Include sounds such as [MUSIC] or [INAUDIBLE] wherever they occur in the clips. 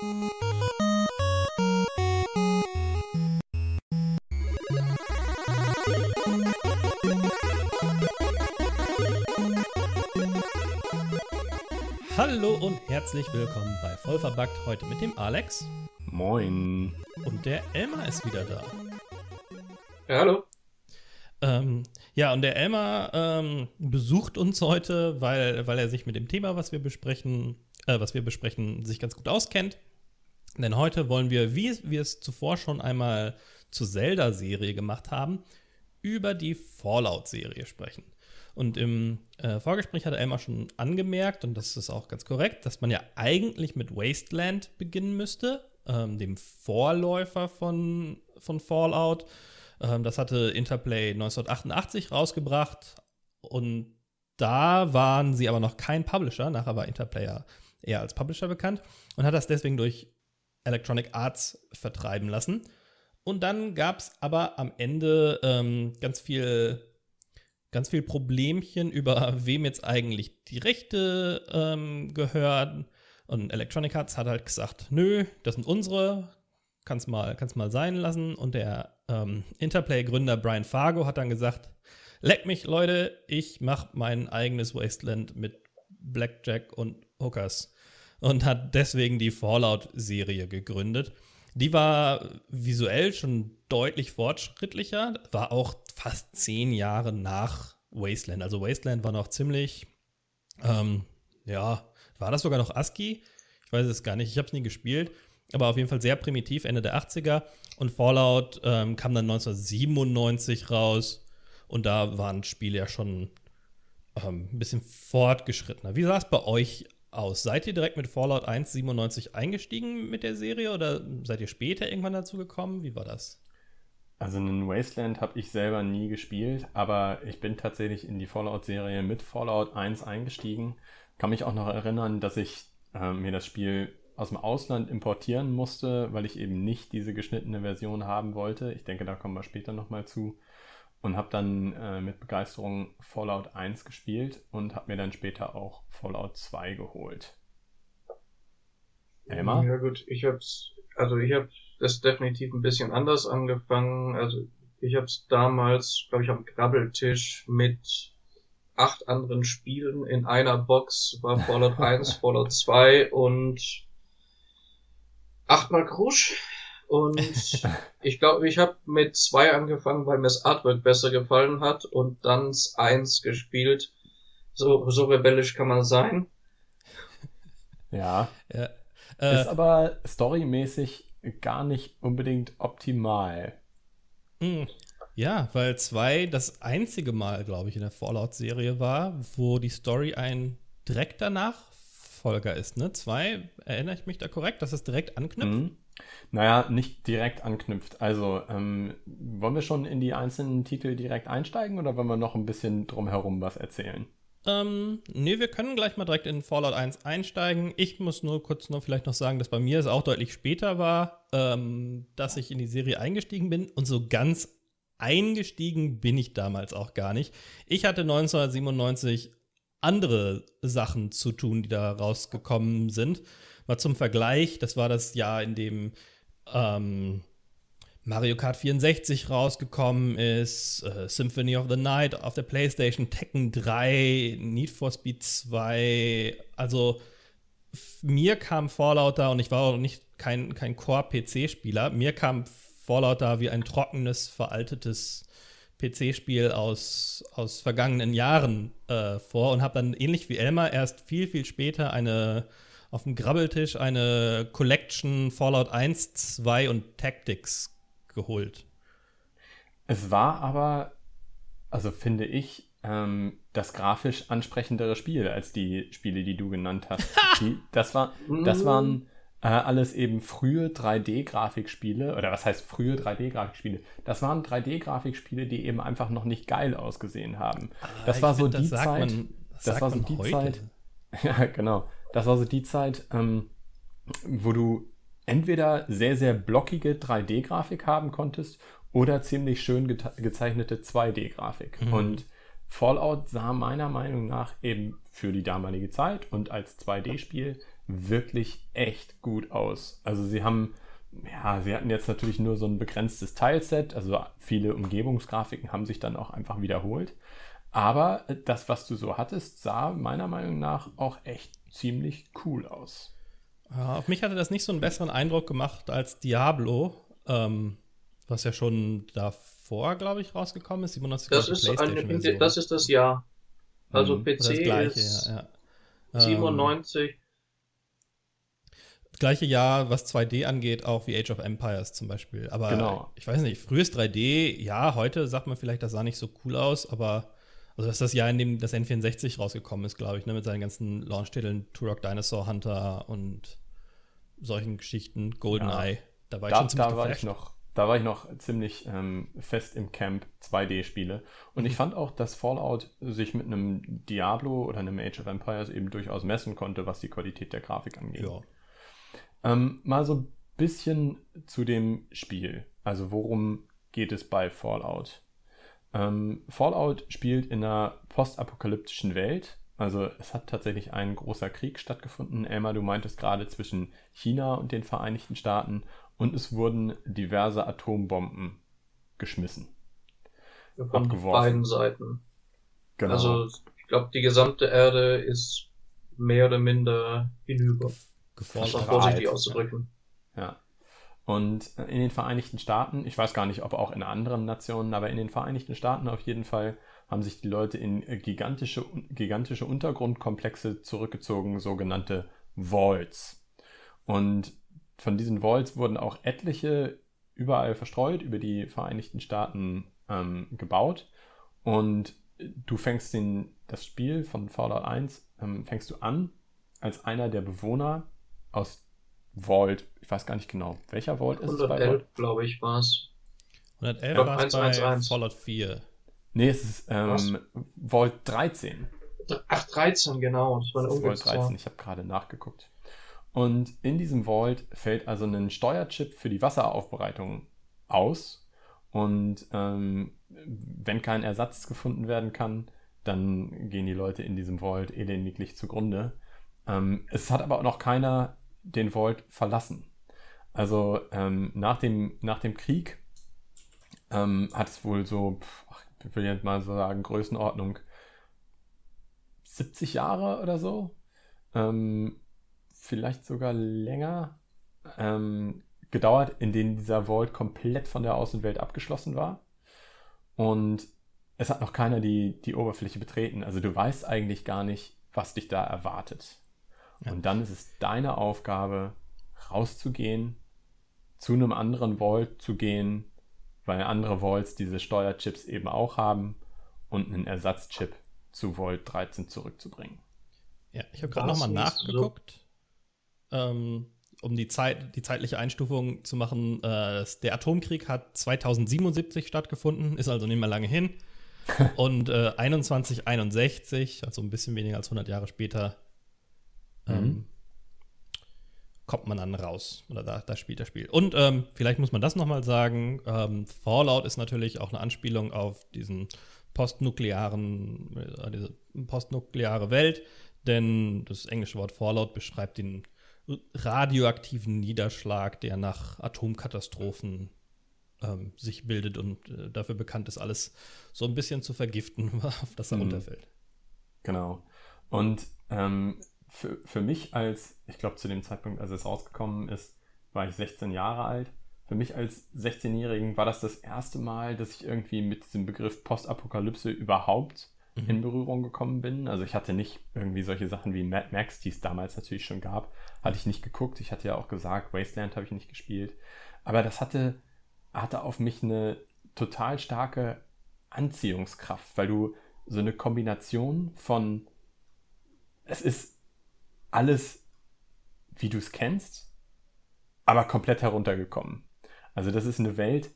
Hallo und herzlich willkommen bei Vollverbackt. Heute mit dem Alex. Moin. Und der Elmar ist wieder da. Ja, hallo. Ähm, ja, und der Elmar ähm, besucht uns heute, weil, weil er sich mit dem Thema, was wir besprechen, äh, was wir besprechen, sich ganz gut auskennt. Denn heute wollen wir, wie wir es zuvor schon einmal zur Zelda-Serie gemacht haben, über die Fallout-Serie sprechen. Und im äh, Vorgespräch hat Elmar schon angemerkt, und das ist auch ganz korrekt, dass man ja eigentlich mit Wasteland beginnen müsste, ähm, dem Vorläufer von, von Fallout. Ähm, das hatte Interplay 1988 rausgebracht und da waren sie aber noch kein Publisher. Nachher war Interplay ja eher als Publisher bekannt und hat das deswegen durch Electronic Arts vertreiben lassen. Und dann gab es aber am Ende ähm, ganz viel ganz viel Problemchen über wem jetzt eigentlich die Rechte ähm, gehören. Und Electronic Arts hat halt gesagt, nö, das sind unsere, kannst mal, kannst mal sein lassen. Und der ähm, Interplay-Gründer Brian Fargo hat dann gesagt, leck mich, Leute, ich mach mein eigenes Wasteland mit Blackjack und Hookers. Und hat deswegen die Fallout-Serie gegründet. Die war visuell schon deutlich fortschrittlicher, war auch fast zehn Jahre nach Wasteland. Also Wasteland war noch ziemlich, ähm, ja, war das sogar noch ASCII? Ich weiß es gar nicht, ich habe es nie gespielt, aber auf jeden Fall sehr primitiv, Ende der 80er. Und Fallout ähm, kam dann 1997 raus und da waren Spiele ja schon ähm, ein bisschen fortgeschrittener. Wie sah es bei euch aus? Seid ihr direkt mit Fallout 1 97 eingestiegen mit der Serie oder seid ihr später irgendwann dazu gekommen? Wie war das? Also einen Wasteland habe ich selber nie gespielt, aber ich bin tatsächlich in die Fallout-Serie mit Fallout 1 eingestiegen. Kann mich auch noch erinnern, dass ich äh, mir das Spiel aus dem Ausland importieren musste, weil ich eben nicht diese geschnittene Version haben wollte. Ich denke, da kommen wir später nochmal zu. Und habe dann äh, mit Begeisterung Fallout 1 gespielt und habe mir dann später auch Fallout 2 geholt. Elmar? Ja gut, ich hab's, also ich habe das definitiv ein bisschen anders angefangen. Also ich habe es damals, glaube ich, am Grabbeltisch mit acht anderen Spielen in einer Box. War Fallout [LAUGHS] 1, Fallout 2 und achtmal Krusch. Und [LAUGHS] ich glaube, ich habe mit zwei angefangen, weil mir das Artwork besser gefallen hat und dann eins gespielt. So, so rebellisch kann man sein. Ja. ja. Äh, ist aber storymäßig gar nicht unbedingt optimal. Hm. Ja, weil zwei das einzige Mal, glaube ich, in der Fallout-Serie war, wo die Story ein direkter Nachfolger ist. Ne? Zwei, erinnere ich mich da korrekt, dass es direkt anknüpft? Mhm. Naja, nicht direkt anknüpft. Also, ähm, wollen wir schon in die einzelnen Titel direkt einsteigen oder wollen wir noch ein bisschen drumherum was erzählen? Ähm, nee, wir können gleich mal direkt in Fallout 1 einsteigen. Ich muss nur kurz noch vielleicht noch sagen, dass bei mir es auch deutlich später war, ähm, dass ich in die Serie eingestiegen bin und so ganz eingestiegen bin ich damals auch gar nicht. Ich hatte 1997 andere Sachen zu tun, die da rausgekommen sind. Mal zum Vergleich, das war das Jahr, in dem ähm, Mario Kart 64 rausgekommen ist, äh, Symphony of the Night auf der PlayStation, Tekken 3, Need for Speed 2. Also mir kam Fallout da und ich war auch nicht kein, kein Core-PC-Spieler. Mir kam Fallout da wie ein trockenes, veraltetes PC-Spiel aus, aus vergangenen Jahren äh, vor und habe dann ähnlich wie Elmar erst viel, viel später eine auf dem Grabbeltisch eine Collection Fallout 1, 2 und Tactics geholt. Es war aber, also finde ich, ähm, das grafisch ansprechendere Spiel als die Spiele, die du genannt hast. [LAUGHS] die, das, war, das waren äh, alles eben frühe 3D-Grafikspiele, oder was heißt frühe 3D-Grafikspiele? Das waren 3D-Grafikspiele, die eben einfach noch nicht geil ausgesehen haben. Ah, das war so find, die Zeit. Man, das, das war so die heute. Zeit. [LAUGHS] Ja, genau. Das war so die Zeit, ähm, wo du entweder sehr, sehr blockige 3D-Grafik haben konntest oder ziemlich schön ge gezeichnete 2D-Grafik. Mhm. Und Fallout sah meiner Meinung nach eben für die damalige Zeit und als 2D-Spiel wirklich echt gut aus. Also sie haben, ja, sie hatten jetzt natürlich nur so ein begrenztes Teilset, also viele Umgebungsgrafiken haben sich dann auch einfach wiederholt. Aber das, was du so hattest, sah meiner Meinung nach auch echt ziemlich cool aus. Ja, auf mich hatte das nicht so einen besseren Eindruck gemacht als Diablo, ähm, was ja schon davor, glaube ich, rausgekommen ist. 97 das, ist eine, das ist das Jahr. Also mhm. PC das Gleiche, ist ja, ja. 97. Ähm, gleiche Jahr, was 2D angeht, auch wie Age of Empires zum Beispiel. Aber genau. ich weiß nicht, frühes 3D, ja, heute sagt man vielleicht, das sah nicht so cool aus, aber also das ist das Jahr, in dem das N64 rausgekommen ist, glaube ich, ne, mit seinen ganzen Launch-Titeln Turok Dinosaur Hunter und solchen Geschichten, GoldenEye. Ja. Da war ich da, schon ziemlich da war ich noch da war ich noch ziemlich ähm, fest im Camp 2D-Spiele. Und mhm. ich fand auch, dass Fallout sich mit einem Diablo oder einem Age of Empires eben durchaus messen konnte, was die Qualität der Grafik angeht. Ja. Ähm, mal so ein bisschen zu dem Spiel. Also worum geht es bei Fallout? Ähm, Fallout spielt in einer postapokalyptischen Welt. Also es hat tatsächlich ein großer Krieg stattgefunden. Elmar, du meintest gerade zwischen China und den Vereinigten Staaten und es wurden diverse Atombomben geschmissen. Von abgeworfen. beiden Seiten. Genau. Also ich glaube, die gesamte Erde ist mehr oder minder hinüber. Geformt. Um vorsichtig auszudrücken. Ja. Und in den Vereinigten Staaten, ich weiß gar nicht, ob auch in anderen Nationen, aber in den Vereinigten Staaten auf jeden Fall haben sich die Leute in gigantische, gigantische Untergrundkomplexe zurückgezogen, sogenannte Vaults. Und von diesen Vaults wurden auch etliche überall verstreut über die Vereinigten Staaten ähm, gebaut. Und du fängst den, das Spiel von Fallout 1, ähm, fängst du an als einer der Bewohner aus Vault, ich weiß gar nicht genau, welcher Vault ist es bei 111, glaube ich, war es. 111 war es bei Fallout 4. Nee, es ist ähm, Vault 13. Ach, 13, genau. Das war eine das Vault 13, ich habe gerade nachgeguckt. Und in diesem Vault fällt also ein Steuerchip für die Wasseraufbereitung aus. Und ähm, wenn kein Ersatz gefunden werden kann, dann gehen die Leute in diesem Vault elendiglich zugrunde. Ähm, es hat aber auch noch keiner den Vault verlassen. Also ähm, nach, dem, nach dem Krieg ähm, hat es wohl so, ich will jetzt mal so sagen, Größenordnung 70 Jahre oder so. Ähm, vielleicht sogar länger ähm, gedauert, in denen dieser Vault komplett von der Außenwelt abgeschlossen war. Und es hat noch keiner die, die Oberfläche betreten. Also du weißt eigentlich gar nicht, was dich da erwartet. Ja. Und dann ist es deine Aufgabe, rauszugehen, zu einem anderen Vault zu gehen, weil andere Vaults diese Steuerchips eben auch haben und einen Ersatzchip zu Vault 13 zurückzubringen. Ja, ich habe gerade nochmal nachgeguckt ähm, um die, Zeit, die zeitliche Einstufung zu machen, äh, der Atomkrieg hat 2077 stattgefunden, ist also nicht mehr lange hin. [LAUGHS] Und äh, 2161, also ein bisschen weniger als 100 Jahre später, ähm, mhm. kommt man dann raus. Oder da, da spielt das Spiel. Und ähm, vielleicht muss man das nochmal sagen: ähm, Fallout ist natürlich auch eine Anspielung auf diesen postnuklearen, äh, diese postnukleare Welt, denn das englische Wort Fallout beschreibt den radioaktiven Niederschlag, der nach Atomkatastrophen ähm, sich bildet und äh, dafür bekannt ist, alles so ein bisschen zu vergiften, [LAUGHS] auf das er mhm. runterfällt. Genau. Und ähm, für, für mich als, ich glaube zu dem Zeitpunkt, als es rausgekommen ist, war ich 16 Jahre alt. Für mich als 16-Jährigen war das das erste Mal, dass ich irgendwie mit diesem Begriff Postapokalypse überhaupt mhm. in Berührung gekommen bin. Also ich hatte nicht irgendwie solche Sachen wie Mad Max, die es damals natürlich schon gab, hatte ich nicht geguckt. Ich hatte ja auch gesagt, Wasteland habe ich nicht gespielt. Aber das hatte, hatte auf mich eine total starke Anziehungskraft, weil du so eine Kombination von, es ist alles, wie du es kennst, aber komplett heruntergekommen. Also das ist eine Welt,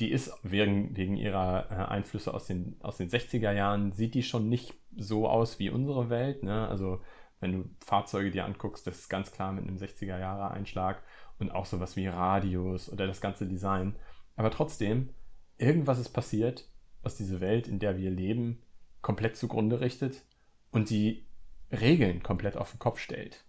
die ist wegen, wegen ihrer äh, Einflüsse aus den, aus den 60er Jahren, sieht die schon nicht so aus wie unsere Welt. Ne? Also wenn du Fahrzeuge dir anguckst, das ist ganz klar mit einem 60er Jahre Einschlag und auch sowas wie Radios oder das ganze Design. Aber trotzdem, irgendwas ist passiert, was diese Welt, in der wir leben, komplett zugrunde richtet und die Regeln komplett auf den Kopf stellt.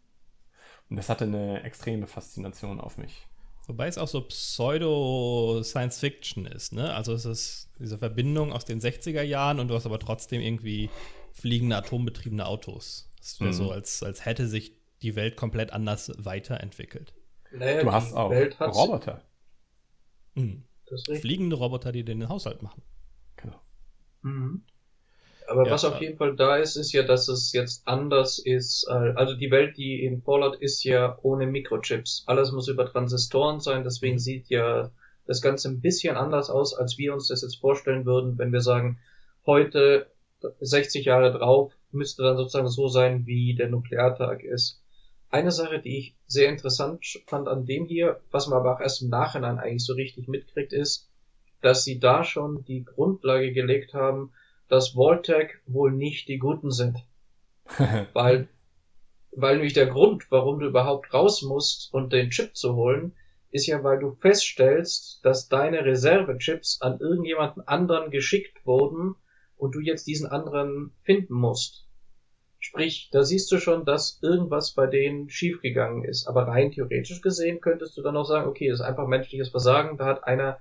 Und das hatte eine extreme Faszination auf mich. Wobei es auch so Pseudo-Science-Fiction ist, ne? Also es ist diese Verbindung aus den 60er Jahren und du hast aber trotzdem irgendwie fliegende atombetriebene Autos. Das wäre mhm. so, als, als hätte sich die Welt komplett anders weiterentwickelt. Naja, du hast auch Roboter. Mhm. Fliegende Roboter, die den Haushalt machen. Genau. Mhm. Aber ja, was auf jeden Fall da ist, ist ja, dass es jetzt anders ist. Also die Welt, die in Fallout ist ja ohne Mikrochips. Alles muss über Transistoren sein, deswegen mhm. sieht ja das Ganze ein bisschen anders aus, als wir uns das jetzt vorstellen würden, wenn wir sagen, heute, 60 Jahre drauf, müsste dann sozusagen so sein, wie der Nukleartag ist. Eine Sache, die ich sehr interessant fand an dem hier, was man aber auch erst im Nachhinein eigentlich so richtig mitkriegt, ist, dass sie da schon die Grundlage gelegt haben, dass Voltec wohl nicht die Guten sind. [LAUGHS] weil, weil nämlich der Grund, warum du überhaupt raus musst und den Chip zu holen, ist ja, weil du feststellst, dass deine Reservechips an irgendjemanden anderen geschickt wurden und du jetzt diesen anderen finden musst. Sprich, da siehst du schon, dass irgendwas bei denen schiefgegangen ist. Aber rein theoretisch gesehen könntest du dann auch sagen, okay, das ist einfach menschliches Versagen, da hat einer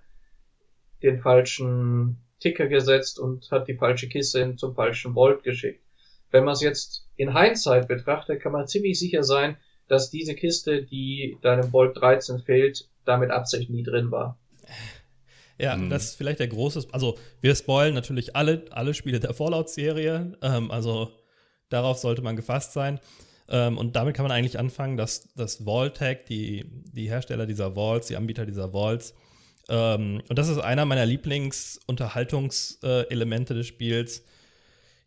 den falschen Ticker gesetzt und hat die falsche Kiste zum falschen Volt geschickt. Wenn man es jetzt in Hindsight betrachtet, kann man ziemlich sicher sein, dass diese Kiste, die deinem Volt 13 fehlt, damit Absicht nie drin war. Ja, mhm. das ist vielleicht der große. Also, wir spoilen natürlich alle, alle Spiele der Fallout-Serie. Ähm, also, darauf sollte man gefasst sein. Ähm, und damit kann man eigentlich anfangen, dass das Vault-Tag, die, die Hersteller dieser Vaults, die Anbieter dieser Vaults, ähm, und das ist einer meiner Lieblingsunterhaltungselemente des Spiels,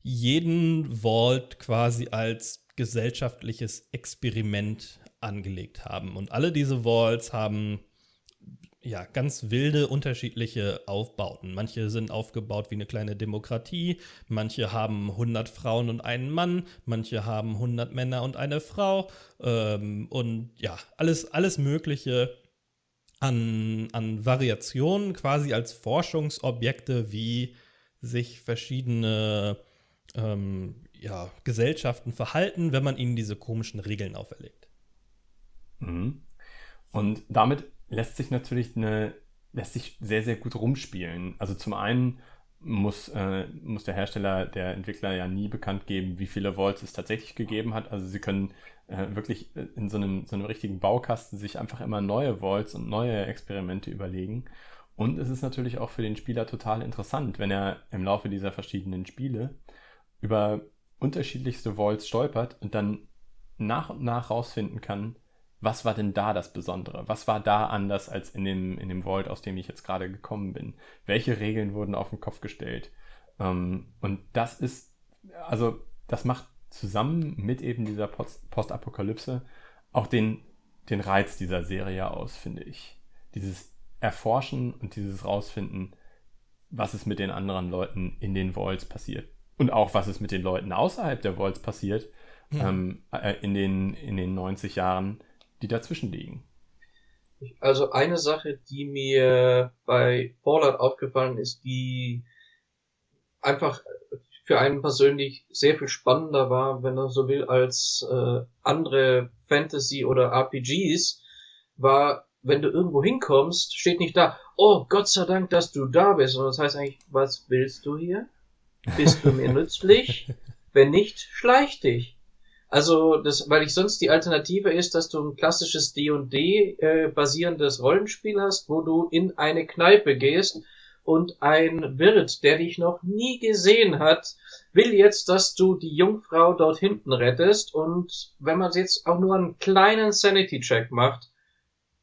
jeden Vault quasi als gesellschaftliches Experiment angelegt haben. Und alle diese Vaults haben ja, ganz wilde, unterschiedliche Aufbauten. Manche sind aufgebaut wie eine kleine Demokratie, manche haben 100 Frauen und einen Mann, manche haben 100 Männer und eine Frau ähm, und ja, alles, alles Mögliche an, an Variationen quasi als Forschungsobjekte, wie sich verschiedene ähm, ja, Gesellschaften verhalten, wenn man ihnen diese komischen Regeln auferlegt. Mhm. Und damit lässt sich natürlich eine, lässt sich sehr, sehr gut rumspielen. Also zum einen muss, äh, muss der Hersteller, der Entwickler ja nie bekannt geben, wie viele Volts es tatsächlich gegeben hat. Also sie können äh, wirklich äh, in so einem, so einem richtigen Baukasten sich einfach immer neue Volts und neue Experimente überlegen. Und es ist natürlich auch für den Spieler total interessant, wenn er im Laufe dieser verschiedenen Spiele über unterschiedlichste Volts stolpert und dann nach und nach rausfinden kann, was war denn da das Besondere? Was war da anders als in dem, in dem Vault, aus dem ich jetzt gerade gekommen bin? Welche Regeln wurden auf den Kopf gestellt? Ähm, und das ist, also, das macht zusammen mit eben dieser Post Postapokalypse auch den, den Reiz dieser Serie aus, finde ich. Dieses Erforschen und dieses Rausfinden, was ist mit den anderen Leuten in den Vaults passiert. Und auch, was ist mit den Leuten außerhalb der Vaults passiert, ja. ähm, äh, in, den, in den 90 Jahren, die dazwischen liegen. Also eine Sache, die mir bei Fallout aufgefallen ist, die einfach für einen persönlich sehr viel spannender war, wenn er so will, als äh, andere Fantasy- oder RPGs, war, wenn du irgendwo hinkommst, steht nicht da, oh Gott sei Dank, dass du da bist, sondern das heißt eigentlich, was willst du hier? Bist du mir [LAUGHS] nützlich? Wenn nicht, schleich dich. Also, das, weil ich sonst die Alternative ist, dass du ein klassisches D&D äh, basierendes Rollenspiel hast, wo du in eine Kneipe gehst und ein Wirt, der dich noch nie gesehen hat, will jetzt, dass du die Jungfrau dort hinten rettest und wenn man jetzt auch nur einen kleinen Sanity-Check macht,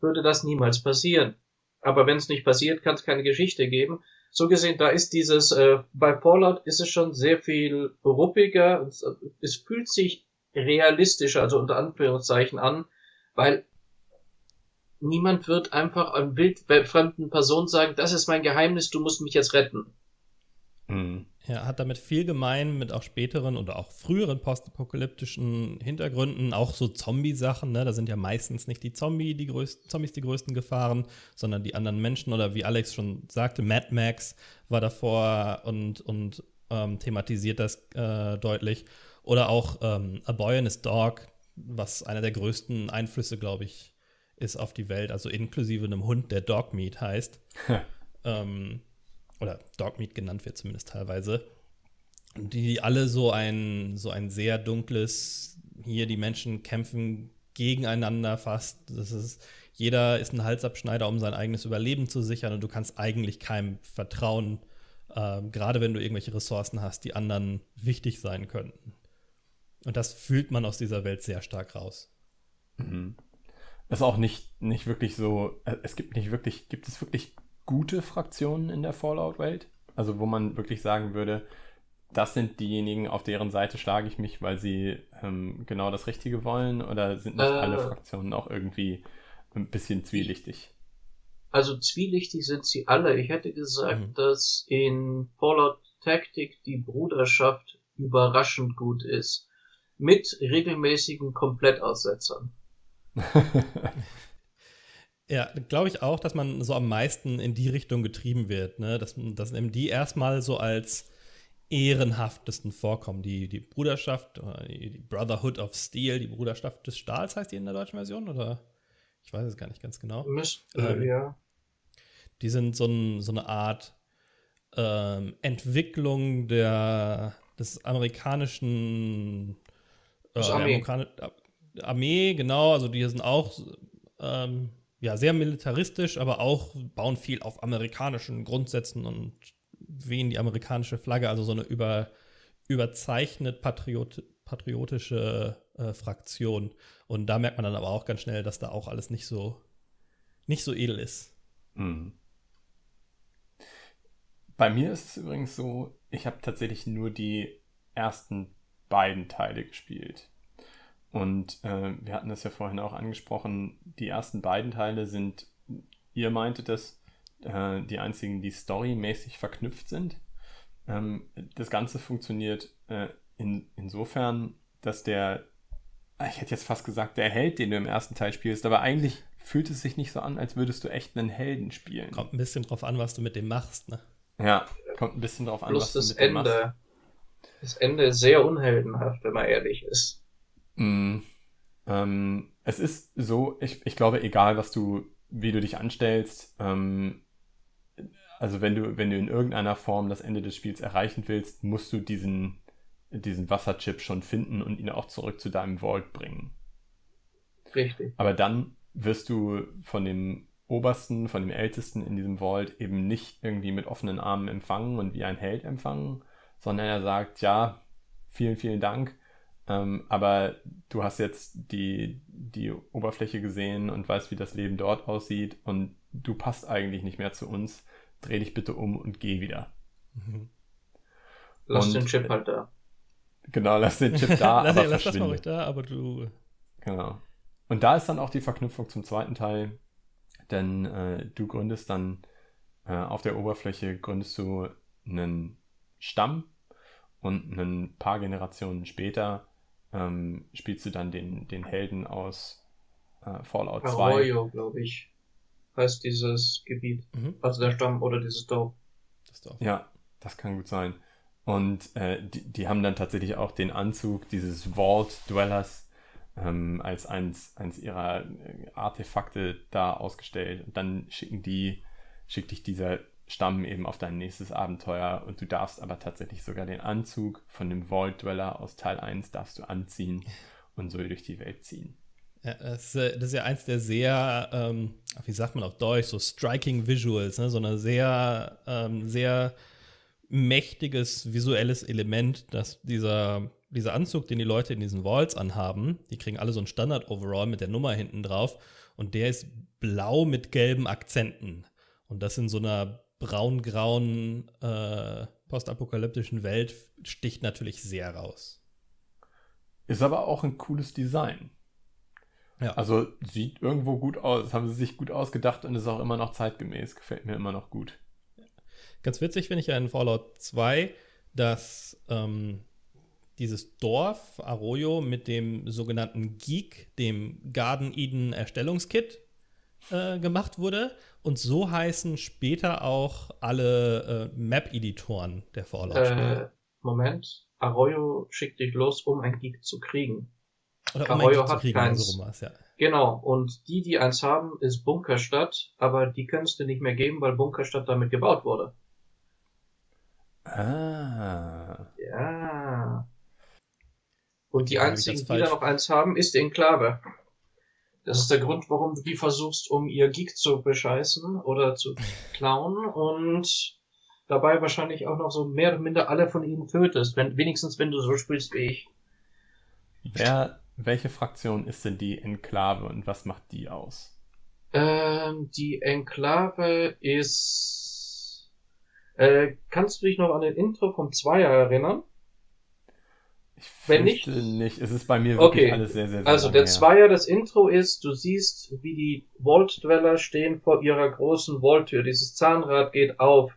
würde das niemals passieren. Aber wenn es nicht passiert, kann es keine Geschichte geben. So gesehen, da ist dieses, äh, bei Fallout ist es schon sehr viel ruppiger, es, es fühlt sich realistischer, also unter Anführungszeichen an, weil niemand wird einfach einem wildfremden Person sagen, das ist mein Geheimnis, du musst mich jetzt retten. Mhm. Er hat damit viel gemein mit auch späteren oder auch früheren postapokalyptischen Hintergründen, auch so Zombie-Sachen. Ne? Da sind ja meistens nicht die Zombie die größten, Zombies die größten Gefahren, sondern die anderen Menschen. Oder wie Alex schon sagte, Mad Max war davor und, und ähm, thematisiert das äh, deutlich. Oder auch ähm, A Boy and His Dog, was einer der größten Einflüsse, glaube ich, ist auf die Welt, also inklusive einem Hund, der Dogmeat heißt. ähm, oder Dogmeat genannt wird zumindest teilweise. Die alle so ein, so ein sehr dunkles, hier die Menschen kämpfen gegeneinander fast. Das ist, jeder ist ein Halsabschneider, um sein eigenes Überleben zu sichern und du kannst eigentlich keinem vertrauen, äh, gerade wenn du irgendwelche Ressourcen hast, die anderen wichtig sein könnten. Und das fühlt man aus dieser Welt sehr stark raus. Mhm. Ist auch nicht, nicht wirklich so, äh, es gibt nicht wirklich, gibt es wirklich gute Fraktionen in der Fallout-Welt? Also wo man wirklich sagen würde, das sind diejenigen, auf deren Seite schlage ich mich, weil sie ähm, genau das Richtige wollen? Oder sind nicht äh, alle Fraktionen auch irgendwie ein bisschen zwielichtig? Also zwielichtig sind sie alle. Ich hätte gesagt, mhm. dass in Fallout Tactic die Bruderschaft überraschend gut ist. Mit regelmäßigen Komplettaussetzern. [LAUGHS] ja, glaube ich auch, dass man so am meisten in die Richtung getrieben wird, ne? Dass, dass eben die erstmal so als ehrenhaftesten vorkommen. Die, die Bruderschaft, die Brotherhood of Steel, die Bruderschaft des Stahls heißt die in der deutschen Version, oder? Ich weiß es gar nicht ganz genau. Müsste, ähm, ja. Die sind so, ein, so eine Art ähm, Entwicklung der, des amerikanischen äh, Armee. Amerikan Armee, genau, also die sind auch ähm, ja, sehr militaristisch, aber auch bauen viel auf amerikanischen Grundsätzen und wehen die amerikanische Flagge, also so eine über, überzeichnet patriot, patriotische äh, Fraktion. Und da merkt man dann aber auch ganz schnell, dass da auch alles nicht so, nicht so edel ist. Mhm. Bei mir ist es übrigens so, ich habe tatsächlich nur die ersten beiden Teile gespielt. Und äh, wir hatten das ja vorhin auch angesprochen, die ersten beiden Teile sind, ihr meintet das, äh, die einzigen, die storymäßig verknüpft sind. Ähm, das Ganze funktioniert äh, in, insofern, dass der, ah, ich hätte jetzt fast gesagt, der Held, den du im ersten Teil spielst, aber eigentlich fühlt es sich nicht so an, als würdest du echt einen Helden spielen. Kommt ein bisschen drauf an, was du mit dem machst, ne? Ja, kommt ein bisschen drauf an, Plus was du mit Ende, dem machst. Das Ende ist sehr unheldenhaft, wenn man ehrlich ist. Mm, ähm, es ist so, ich, ich glaube, egal was du, wie du dich anstellst, ähm, also wenn du, wenn du in irgendeiner Form das Ende des Spiels erreichen willst, musst du diesen, diesen Wasserchip schon finden und ihn auch zurück zu deinem Vault bringen. Richtig. Aber dann wirst du von dem Obersten, von dem Ältesten in diesem Vault eben nicht irgendwie mit offenen Armen empfangen und wie ein Held empfangen, sondern er sagt, ja, vielen, vielen Dank, ähm, aber du hast jetzt die, die Oberfläche gesehen und weißt, wie das Leben dort aussieht und du passt eigentlich nicht mehr zu uns dreh dich bitte um und geh wieder. Mhm. Lass und, den Chip halt da. Genau, lass den Chip [LAUGHS] da, lass, aber lass das mal ruhig da, aber du. Genau. Und da ist dann auch die Verknüpfung zum zweiten Teil, denn äh, du gründest dann äh, auf der Oberfläche gründest du einen Stamm und ein paar Generationen später ähm, spielst du dann den, den Helden aus äh, Fallout 2. Arroyo, glaube ich heißt dieses Gebiet. Mhm. Also der Stamm oder dieses Dorf. Das Dorf. Ja, das kann gut sein. Und äh, die, die haben dann tatsächlich auch den Anzug dieses Vault Dwellers ähm, als eins, eins ihrer äh, Artefakte da ausgestellt. Und dann schicken die, schickt dich dieser Stamm eben auf dein nächstes Abenteuer und du darfst aber tatsächlich sogar den Anzug von dem Vault Dweller aus Teil 1 darfst du anziehen und so durch die Welt ziehen. Ja, das, das, ist ja eins der sehr, ähm, wie sagt man auf Deutsch, so striking Visuals, ne? so ein sehr, ähm, sehr mächtiges visuelles Element, dass dieser, dieser Anzug, den die Leute in diesen Walls anhaben, die kriegen alle so ein Standard-Overall mit der Nummer hinten drauf und der ist blau mit gelben Akzenten. Und das in so einer braun-grauen äh, postapokalyptischen Welt sticht natürlich sehr raus. Ist aber auch ein cooles Design. Ja. Also sieht irgendwo gut aus, haben sie sich gut ausgedacht und ist auch immer noch zeitgemäß, gefällt mir immer noch gut. Ganz witzig finde ich ja in Fallout 2, dass ähm, dieses Dorf Arroyo mit dem sogenannten Geek, dem Garden Eden Erstellungskit, äh, gemacht wurde. Und so heißen später auch alle äh, Map-Editoren der Fallout-Spiele. Äh, Moment, Arroyo schickt dich los, um ein Geek zu kriegen. Oder Kahoyo hat kriegen, keins. So ja. Genau, und die, die eins haben, ist Bunkerstadt, aber die kannst du nicht mehr geben, weil Bunkerstadt damit gebaut wurde. Ah. Ja. Und die Ja, einzigen, die da noch eins haben, ist die Enklave. Das ist der Grund, warum du die versuchst, um ihr Geek zu bescheißen oder zu klauen und dabei wahrscheinlich auch noch so mehr oder minder alle von ihnen tötest, wenn, wenigstens wenn du so spielst wie ich. Wer, welche Fraktion ist denn die Enklave und was macht die aus? Ähm, die Enklave ist. Äh, kannst du dich noch an den Intro vom Zweier erinnern? Ich Wenn fürchte nicht. Es ist bei mir wirklich Okay. alles sehr, sehr, sehr Also der. Zweier, das Intro ist, du siehst, wie die Vault-Dweller stehen vor ihrer großen Vault-Tür. Dieses Zahnrad geht auf.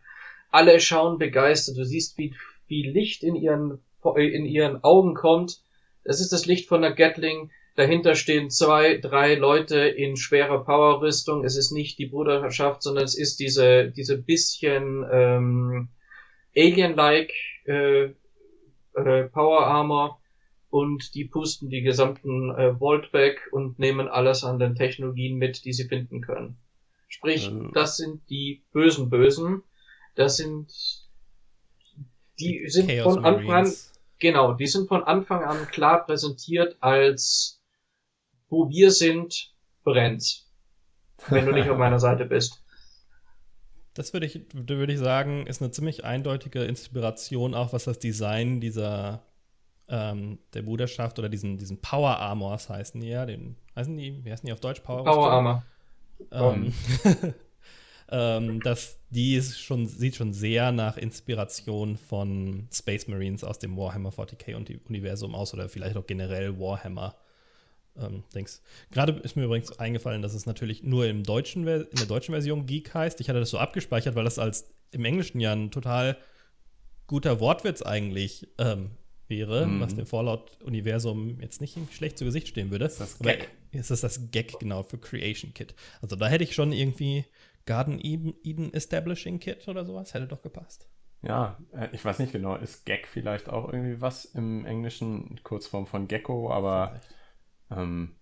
Alle schauen begeistert. Du siehst, wie, wie Licht in ihren, in ihren Augen kommt. Das ist das Licht von der Gatling. Dahinter stehen zwei, drei Leute in schwerer Powerrüstung. Es ist nicht die Bruderschaft, sondern es ist diese, diese bisschen ähm, Alien-like äh, äh, Power Armor und die pusten die gesamten äh, Vault weg und nehmen alles an den Technologien mit, die sie finden können. Sprich, Also- das sind die bösen Bösen. Das sind die sind Chaos von Anfang an. Genau, die sind von Anfang an klar präsentiert als wo wir sind, brennt. Wenn du nicht auf meiner [LAUGHS] Seite bist. Das würde ich, würde ich sagen, ist eine ziemlich eindeutige Inspiration auch, was das Design dieser ähm, der Bruderschaft oder diesen, diesen Power Armors heißen die ja, den, heißen die, wie heißen die auf Deutsch? Power, Power Armor. Ähm, [LAUGHS] ähm, das, die ist schon, sieht schon sehr nach Inspiration von Space Marines aus dem Warhammer 40k und die Universum aus oder vielleicht auch generell Warhammer. Ähm, Dings. Gerade ist mir übrigens eingefallen, dass es natürlich nur im deutschen, in der deutschen Version Geek heißt. Ich hatte das so abgespeichert, weil das als im Englischen ja ein total guter Wortwitz eigentlich ähm, wäre, Mhm. was dem Fallout-Universum jetzt nicht schlecht zu Gesicht stehen würde. Das ist das Gag. Ist das das Gag, genau, für Creation Kit. Also da hätte ich schon irgendwie Garden Eden, Eden Establishing Kit oder sowas, hätte doch gepasst. Ja, äh, ich weiß nicht genau. Ist Gag vielleicht auch irgendwie was im Englischen? Kurzform von Gecko, aber Vielleicht. Ähm,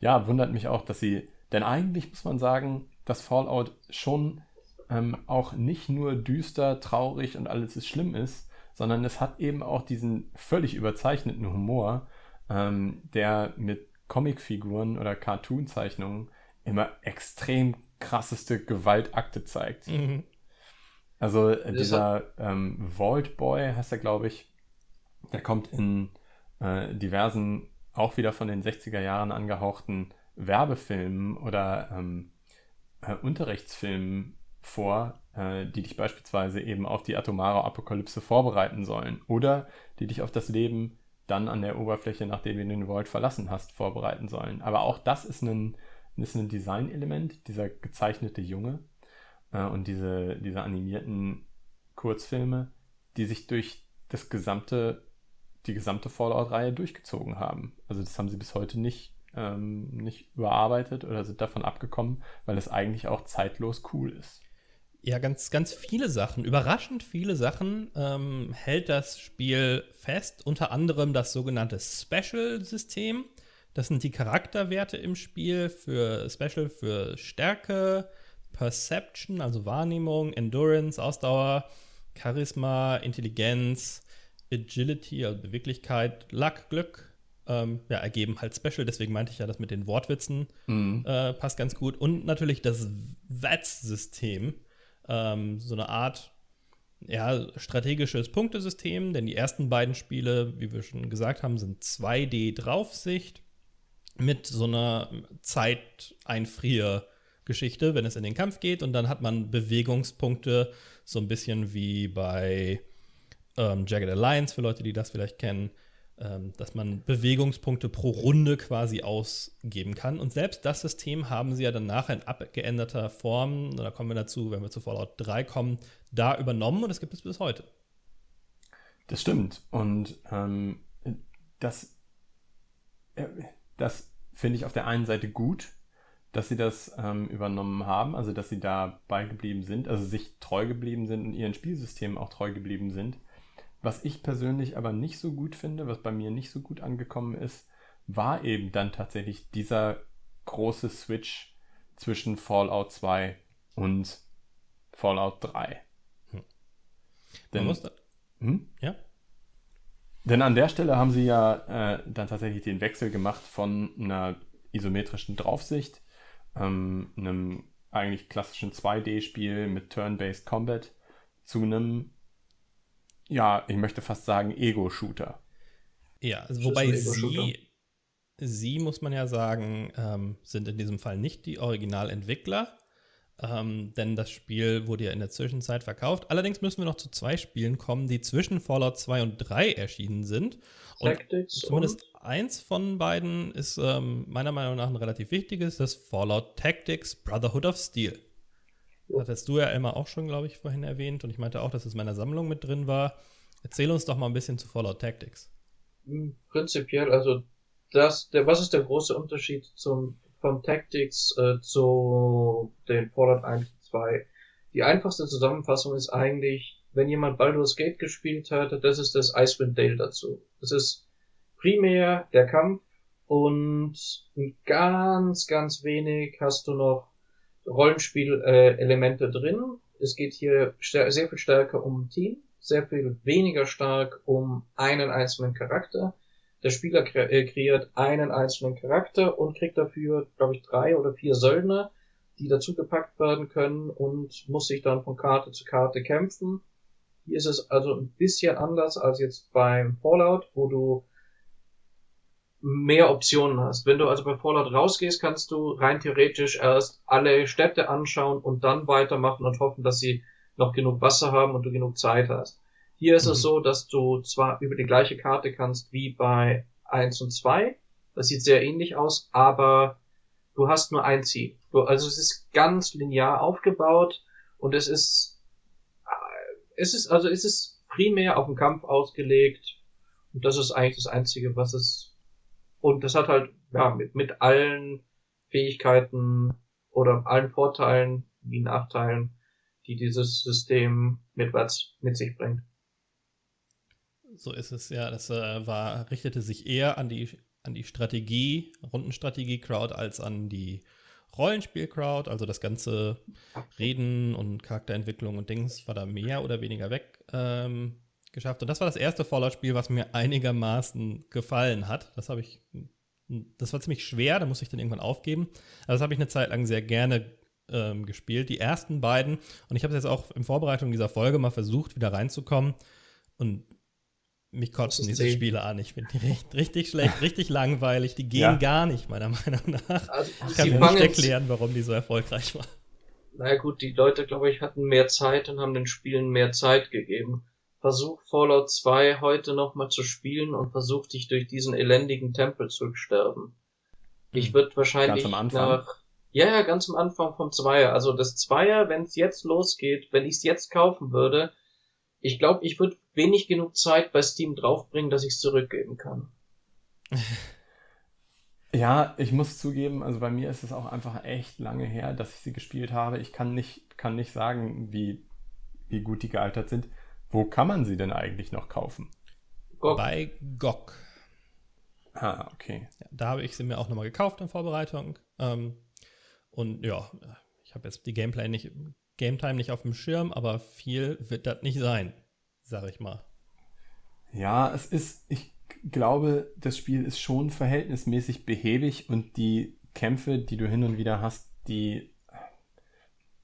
ja, wundert mich auch, dass sie. Denn eigentlich muss man sagen, dass Fallout schon ähm, auch nicht nur düster, traurig und alles ist schlimm ist, sondern es hat eben auch diesen völlig überzeichneten Humor, ähm, der mit Comicfiguren oder Cartoon-Zeichnungen immer extrem krasseste Gewaltakte zeigt. Mhm. Also äh, dieser ähm, Vault Boy heißt er, glaube ich, der kommt in äh, diversen, auch wieder von den 60er Jahren angehauchten Werbefilmen oder ähm, äh, Unterrichtsfilmen vor, äh, die dich beispielsweise eben auf die atomare Apokalypse vorbereiten sollen oder die dich auf das Leben dann an der Oberfläche, nachdem du den Vault verlassen hast, vorbereiten sollen. Aber auch das ist ein, ist ein Designelement, dieser gezeichnete Junge äh, und diese, diese animierten Kurzfilme, die sich durch das gesamte, die gesamte Fallout-Reihe durchgezogen haben. Also das haben sie bis heute nicht, ähm, nicht überarbeitet oder sind davon abgekommen, weil es eigentlich auch zeitlos cool ist. Ja, ganz, ganz viele Sachen, überraschend viele Sachen ähm, hält das Spiel fest. Unter anderem das sogenannte Special-System. Das sind die Charakterwerte im Spiel für Special für Stärke, Perception, also Wahrnehmung, Endurance, Ausdauer, Charisma, Intelligenz, Agility, also Beweglichkeit, Luck, Glück. Ähm, ja, ergeben halt Special. Deswegen meinte ich ja, das mit den Wortwitzen Mhm. äh, passt ganz gut. Und natürlich das VATS-System. Ähm, so eine Art ja, strategisches Punktesystem, denn die ersten beiden Spiele, wie wir schon gesagt haben, sind 2D-Draufsicht mit so einer Zeiteinfrier-Geschichte, wenn es in den Kampf geht. Und dann hat man Bewegungspunkte, so ein bisschen wie bei ähm, Jagged Alliance, für Leute, die das vielleicht kennen, ähm, dass man Bewegungspunkte pro Runde quasi ausgeben kann. Und selbst das System haben sie ja danach in abgeänderter Form, da kommen wir dazu, wenn wir zu Fallout 3 kommen, da übernommen und das gibt es bis heute. Das stimmt. Und ähm, das, äh, das finde ich auf der einen Seite gut, dass sie das ähm, übernommen haben, also dass sie da beigeblieben sind, also sich treu geblieben sind und ihren Spielsystemen auch treu geblieben sind. Was ich persönlich aber nicht so gut finde, was bei mir nicht so gut angekommen ist, war eben dann tatsächlich dieser große Switch zwischen Fallout 2 und Fallout 3. Hm. Denn, hm? Ja. Denn an der Stelle haben sie ja äh, dann tatsächlich den Wechsel gemacht von einer isometrischen Draufsicht, ähm, einem eigentlich klassischen 2D-Spiel mit Turn-Based Combat zu einem, ja, ich möchte fast sagen, Ego-Shooter. Ja, also wobei sie, sie, muss man ja sagen, ähm, sind in diesem Fall nicht die Originalentwickler, ähm, denn das Spiel wurde ja in der Zwischenzeit verkauft. Allerdings müssen wir noch zu zwei Spielen kommen, die zwischen Fallout 2 und 3 erschienen sind. Und Tactics zumindest und? eins von beiden ist ähm, meiner Meinung nach ein relativ wichtiges, das Fallout Tactics Brotherhood of Steel. Hattest du ja immer auch schon, glaube ich, vorhin erwähnt und ich meinte auch, dass es in meiner Sammlung mit drin war. Erzähl uns doch mal ein bisschen zu Fallout Tactics. Hm, prinzipiell, also das, der, was ist der große Unterschied zum von Tactics äh, zu den Fallout 1 und 2. Die einfachste Zusammenfassung ist eigentlich, wenn jemand Baldur's Gate gespielt hat, das ist das Icewind Dale dazu. Das ist primär der Kampf und ganz, ganz wenig hast du noch Rollenspiel-Elemente drin. Es geht hier sehr viel stärker um Team, sehr viel weniger stark um einen einzelnen Charakter. Der Spieler äh, kreiert einen einzelnen Charakter und kriegt dafür, glaube ich, drei oder vier Söldner, die dazugepackt werden können und muss sich dann von Karte zu Karte kämpfen. Hier ist es also ein bisschen anders als jetzt beim Fallout, wo du mehr Optionen hast. Wenn du also bei Fallout rausgehst, kannst du rein theoretisch erst alle Städte anschauen und dann weitermachen und hoffen, dass sie noch genug Wasser haben und du genug Zeit hast. Hier ist mhm. es so, dass du zwar über die gleiche Karte kannst wie bei 1 und 2. Das sieht sehr ähnlich aus, aber du hast nur ein Ziel. Du, also es ist ganz linear aufgebaut und es ist, äh, es ist, also es ist primär auf den Kampf ausgelegt und das ist eigentlich das Einzige, was es, und das hat halt, ja, mit, mit allen Fähigkeiten oder allen Vorteilen wie Nachteilen, die dieses System mit, mit sich bringt. So ist es, ja. Das äh, war, richtete sich eher an die, an die Strategie, Rundenstrategie-Crowd als an die Rollenspiel-Crowd. Also das ganze Reden und Charakterentwicklung und Dings war da mehr oder weniger weg ähm, geschafft. Und das war das erste Fallout-Spiel, was mir einigermaßen gefallen hat. Das habe ich, das war ziemlich schwer, da musste ich dann irgendwann aufgeben. Aber das habe ich eine Zeit lang sehr gerne ähm, gespielt. Die ersten beiden, und ich habe es jetzt auch in Vorbereitung dieser Folge mal versucht, wieder reinzukommen. Und mich kotzen diese sehen. Spiele an. Ich finde die richtig, richtig schlecht, [LAUGHS] richtig langweilig. Die gehen ja. gar nicht, meiner Meinung nach. Also, ich kann mir nicht erklären, warum die so erfolgreich waren. Naja gut, die Leute, glaube ich, hatten mehr Zeit und haben den Spielen mehr Zeit gegeben. Versuch Fallout 2 heute nochmal zu spielen und versuch dich durch diesen elendigen Tempel zu sterben. Ich hm. würde wahrscheinlich nach... Ja, ja, ganz am Anfang vom Zweier. Also das Zweier, wenn es jetzt losgeht, wenn ich es jetzt kaufen würde, ich glaube, ich würde wenig genug Zeit bei Steam draufbringen, dass ich es zurückgeben kann. [LAUGHS] Ja, ich muss zugeben, also bei mir ist es auch einfach echt lange her, dass ich sie gespielt habe. Ich kann nicht, kann nicht sagen, wie, wie gut die gealtert sind. Wo kann man sie denn eigentlich noch kaufen? GOG. Bei GOG. Ah, okay. Ja, da habe ich sie mir auch nochmal gekauft in Vorbereitung. Ähm, und ja, ich habe jetzt die Gameplay nicht, Game Time nicht auf dem Schirm, aber viel wird das nicht sein, sag ich mal. Ja, es ist, ich glaube, das Spiel ist schon verhältnismäßig behäbig und die Kämpfe, die du hin und wieder hast, die,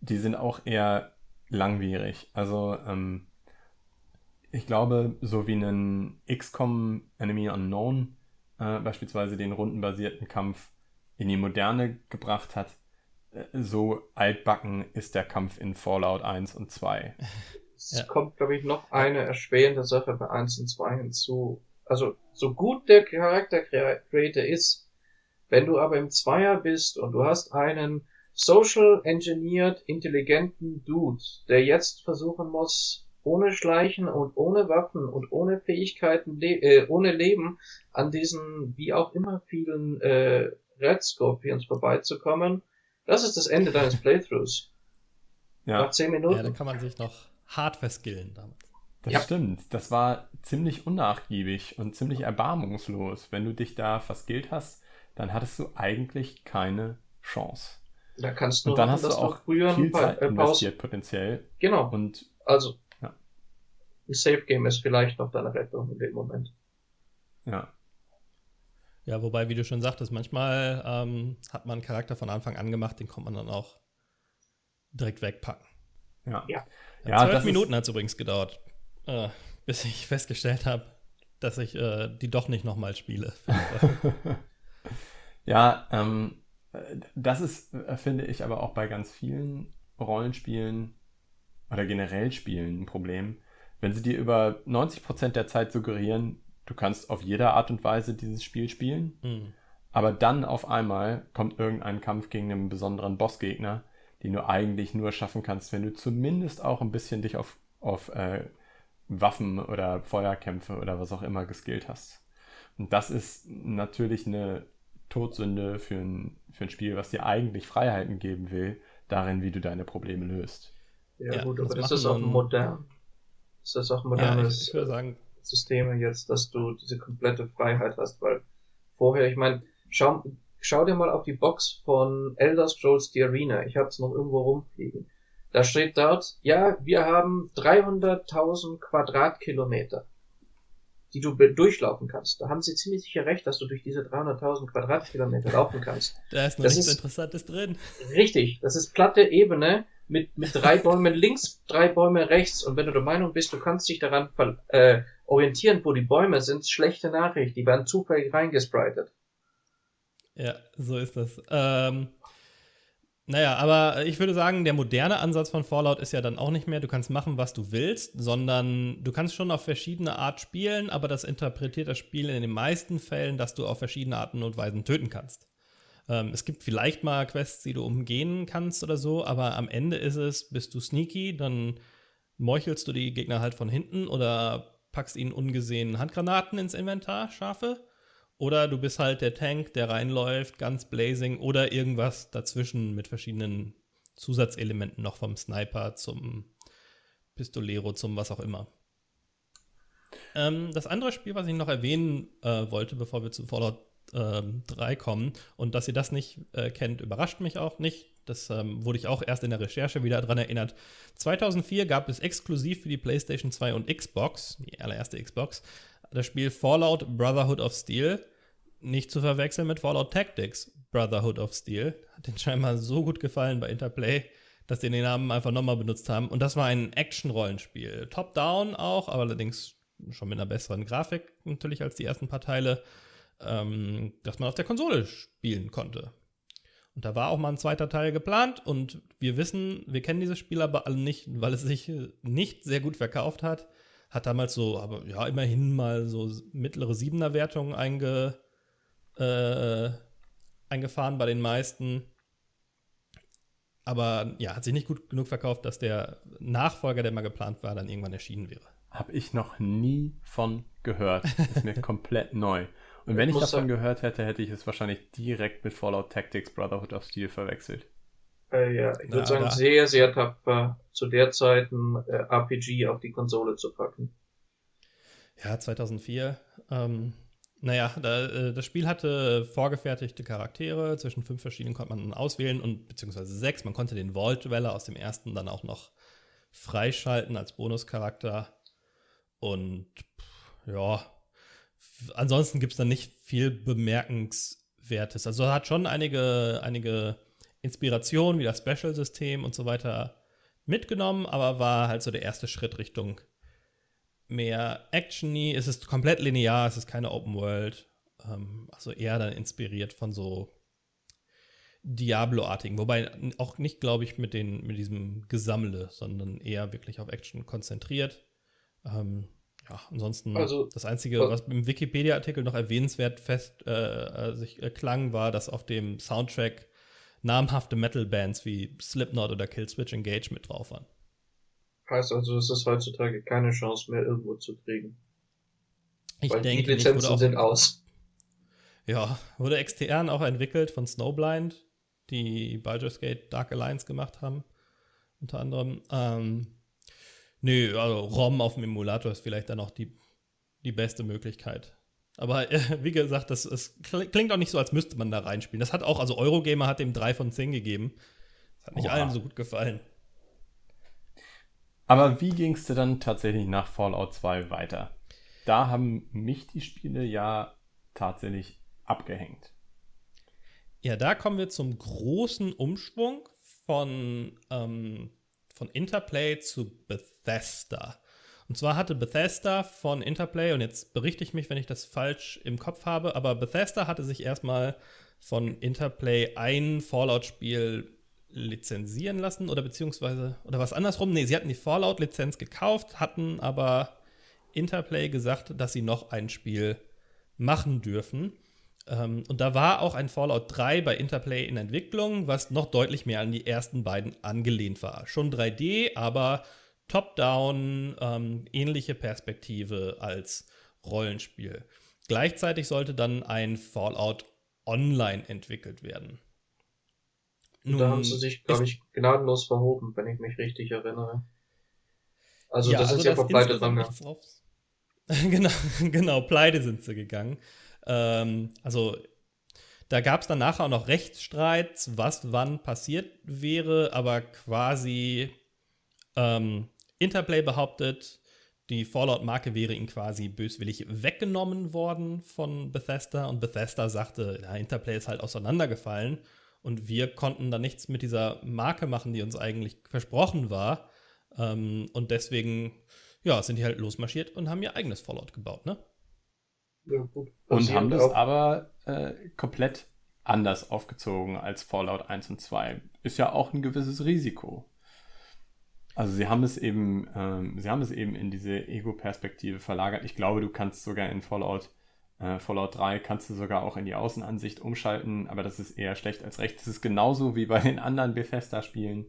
die sind auch eher langwierig. Also, ähm, ich glaube, so wie ein XCOM Enemy Unknown äh, beispielsweise den rundenbasierten Kampf in die Moderne gebracht hat, so altbacken ist der Kampf in Fallout 1 und 2. Es ja. kommt, glaube ich, noch eine erschwerende Sache bei 1 und 2 hinzu. Also, so gut der Charakter Creator ist, wenn du aber im Zweier bist und du hast einen social engineered intelligenten Dude, der jetzt versuchen muss, ohne Schleichen und ohne Waffen und ohne Fähigkeiten, le äh, ohne Leben an diesen, wie auch immer vielen äh, Red Scorpions vorbeizukommen, das ist das Ende deines Playthroughs. Ja. Nach 10 Minuten. Ja, dann kann man sich noch hart verskillen damit. Das Ja. stimmt. Das war ziemlich unnachgiebig und ziemlich erbarmungslos. Wenn du dich da verskillt hast, dann hattest du eigentlich keine Chance. Da kannst du Und dann hast du auch früher viel ein paar, Zeit äh, Pause. investiert potenziell. Genau. Und Also. Ein Safe Game ist vielleicht noch deine Rettung in dem Moment. ja, Ja, wobei, wie du schon sagtest, manchmal ähm, hat man einen Charakter von Anfang an gemacht, den kommt man dann auch direkt wegpacken. ja. Ja. Ja, Zwölf Minuten hat es übrigens gedauert, äh, bis ich [LAUGHS] festgestellt habe, dass ich äh, die doch nicht nochmal spiele. [LAUGHS] Ja, ähm, äh, das ist, äh, finde ich, aber auch bei ganz vielen Rollenspielen oder generell Spielen ein Problem. Wenn sie dir über 90% der Zeit suggerieren, du kannst auf jede Art und Weise dieses Spiel spielen, Hm. aber dann auf einmal kommt irgendein Kampf gegen einen besonderen Bossgegner, den du eigentlich nur schaffen kannst, wenn du zumindest auch ein bisschen dich auf, auf äh, Waffen oder Feuerkämpfe oder was auch immer geskillt hast. Und das ist natürlich eine Todsünde für ein, für ein Spiel, was dir eigentlich Freiheiten geben will, darin, wie du deine Probleme löst. Ja, Ja, gut, das aber das machen ist auch dann- modern. Das ist auch Ja, modernes ich, ich würde sagen, Systeme jetzt, dass du diese komplette Freiheit hast, weil vorher, ich meine, schau, schau dir mal auf die Box von Elder Scrolls The Arena. Ich habe es noch irgendwo rumfliegen. Da steht dort, ja, wir haben 300.000 Quadratkilometer, die du durchlaufen kannst. Da haben sie ziemlich sicher recht, dass du durch diese 300.000 Quadratkilometer laufen kannst. da ist noch Das nichts ist- Interessantes drin. Richtig, das ist platte Ebene mit, mit drei Bäumen links, drei Bäume rechts. Und wenn du der Meinung bist, du kannst dich daran äh, orientieren, wo die Bäume sind, schlechte Nachricht. Die werden zufällig reingespritet. Ja, so ist das. Ähm, naja, aber ich würde sagen, der moderne Ansatz von Fallout ist ja dann auch nicht mehr, du kannst machen, was du willst, sondern du kannst schon auf verschiedene Art spielen, aber das interpretiert das Spiel in den meisten Fällen, dass du auf verschiedene Arten und Weisen töten kannst. Ähm, es gibt vielleicht mal Quests, die du umgehen kannst oder so, aber am Ende ist es, bist du sneaky, dann meuchelst du die Gegner halt von hinten oder packst ihnen ungesehen Handgranaten ins Inventar, scharfe. Oder du bist halt der Tank, der reinläuft, ganz blazing oder irgendwas dazwischen mit verschiedenen Zusatzelementen noch vom Sniper zum Pistolero zum was auch immer. Ähm, das andere Spiel, was ich noch erwähnen äh, wollte, bevor wir zu Fallout ähm, 3 kommen, und dass ihr das nicht äh, kennt, überrascht mich auch nicht. Das ähm, wurde ich auch erst in der Recherche wieder dran erinnert. 2004 gab es exklusiv für die PlayStation 2 und Xbox, die allererste Xbox, das Spiel Fallout Brotherhood of Steel. Nicht zu verwechseln mit Fallout Tactics Brotherhood of Steel. Hat den scheinbar so gut gefallen bei Interplay, dass die den Namen einfach nochmal benutzt haben. Und das war ein Action-Rollenspiel. Top-down auch, aber allerdings schon mit einer besseren Grafik natürlich als die ersten paar Teile, ähm, dass man auf der Konsole spielen konnte. Und da war auch mal ein zweiter Teil geplant und wir wissen, wir kennen dieses Spiel aber alle nicht, weil es sich nicht sehr gut verkauft hat. Hat damals so, aber ja, immerhin mal so mittlere Siebener-Wertungen einge, äh, eingefahren bei den meisten. Aber ja, hat sich nicht gut genug verkauft, dass der Nachfolger, der mal geplant war, dann irgendwann erschienen wäre. Habe ich noch nie von gehört. Ist mir [LAUGHS] komplett neu. Und wenn ich davon gehört hätte, hätte ich es wahrscheinlich direkt mit Fallout Tactics Brotherhood of Steel verwechselt. Äh, ja, ich würde Ja, sagen, da- sehr, sehr tapfer, zu der Zeit ein äh, RPG auf die Konsole zu packen. Ja, 2004. Ähm, naja, da, äh, das Spiel hatte vorgefertigte Charaktere. Zwischen fünf verschiedenen konnte man auswählen und beziehungsweise sechs. Man konnte den Vault Dweller aus dem ersten dann auch noch freischalten als Bonuscharakter. Und pff, ja, ansonsten gibt es dann nicht viel Bemerkenswertes. Also hat schon einige, einige Inspirationen wie das Special-System und so weiter mitgenommen, aber war halt so der erste Schritt Richtung mehr actiony. Es ist komplett linear, es ist keine Open World. Ähm, also eher dann inspiriert von so Diablo-artigen. Wobei auch nicht, glaube ich, mit, den, mit diesem Gesammle, sondern eher wirklich auf Action konzentriert. Ähm, ja, ansonsten Also- das Einzige, was im Wikipedia-Artikel noch erwähnenswert fest äh, äh, sich äh, klang, war, dass auf dem Soundtrack namhafte Metal-Bands wie Slipknot oder Killswitch Engage mit drauf waren. Heißt also, es ist heutzutage keine Chance mehr, irgendwo zu kriegen. Ich weil denke, die Lizenzen auch, sind aus. Ja, wurde extern auch entwickelt von Snowblind, die Baldur's Gate Dark Alliance gemacht haben, unter anderem. Ähm, Nö, also ROM auf dem Emulator ist vielleicht dann auch die, die beste Möglichkeit. Aber äh, wie gesagt, das, das, klingt auch nicht so, als müsste man da reinspielen. Das hat auch, also Eurogamer hat dem 3 von 10 gegeben. Das hat nicht Oha. allen so gut gefallen. Aber wie ging es dir dann tatsächlich nach Fallout 2 weiter? Da haben mich die Spiele ja tatsächlich abgehängt. Ja, da kommen wir zum großen Umschwung von, ähm, von Interplay zu Bethesda. Und zwar hatte Bethesda von Interplay, und jetzt berichte ich mich, wenn ich das falsch im Kopf habe, aber Bethesda hatte sich erstmal von Interplay ein Fallout-Spiel lizenzieren lassen oder beziehungsweise, oder was andersrum? Nee, sie hatten die Fallout-Lizenz gekauft, hatten aber Interplay gesagt, dass sie noch ein Spiel machen dürfen. Ähm, und da war auch ein Fallout 3 bei Interplay in Entwicklung, was noch deutlich mehr an die ersten beiden angelehnt war. Schon 3D, aber Top-Down, ähm, ähnliche Perspektive als Rollenspiel. Gleichzeitig sollte dann ein Fallout Online entwickelt werden. Nun, da haben sie sich, glaube ich, gnadenlos verhoben, wenn ich mich richtig erinnere. Also ja, das also ist ja vor pleite gegangen. [LAUGHS] genau, genau, pleite sind sie gegangen. Ähm, also da gab es dann nachher auch noch Rechtsstreits, was wann passiert wäre, aber quasi ähm, Interplay behauptet, die Fallout-Marke wäre ihnen quasi böswillig weggenommen worden von Bethesda und Bethesda sagte, ja, Interplay ist halt auseinandergefallen und wir konnten da nichts mit dieser Marke machen, die uns eigentlich versprochen war. Ähm, und deswegen, ja, sind die halt losmarschiert und haben ihr eigenes Fallout gebaut, ne? Ja, gut. Und haben das aber äh, komplett anders aufgezogen als Fallout 1 und 2. Ist ja auch ein gewisses Risiko. Also sie haben es eben, ähm, sie haben es eben in diese Ego-Perspektive verlagert. Ich glaube, du kannst sogar in Fallout, äh, Fallout 3 kannst du sogar auch in die Außenansicht umschalten, aber das ist eher schlecht als recht. Das ist genauso wie bei den anderen Bethesda-Spielen,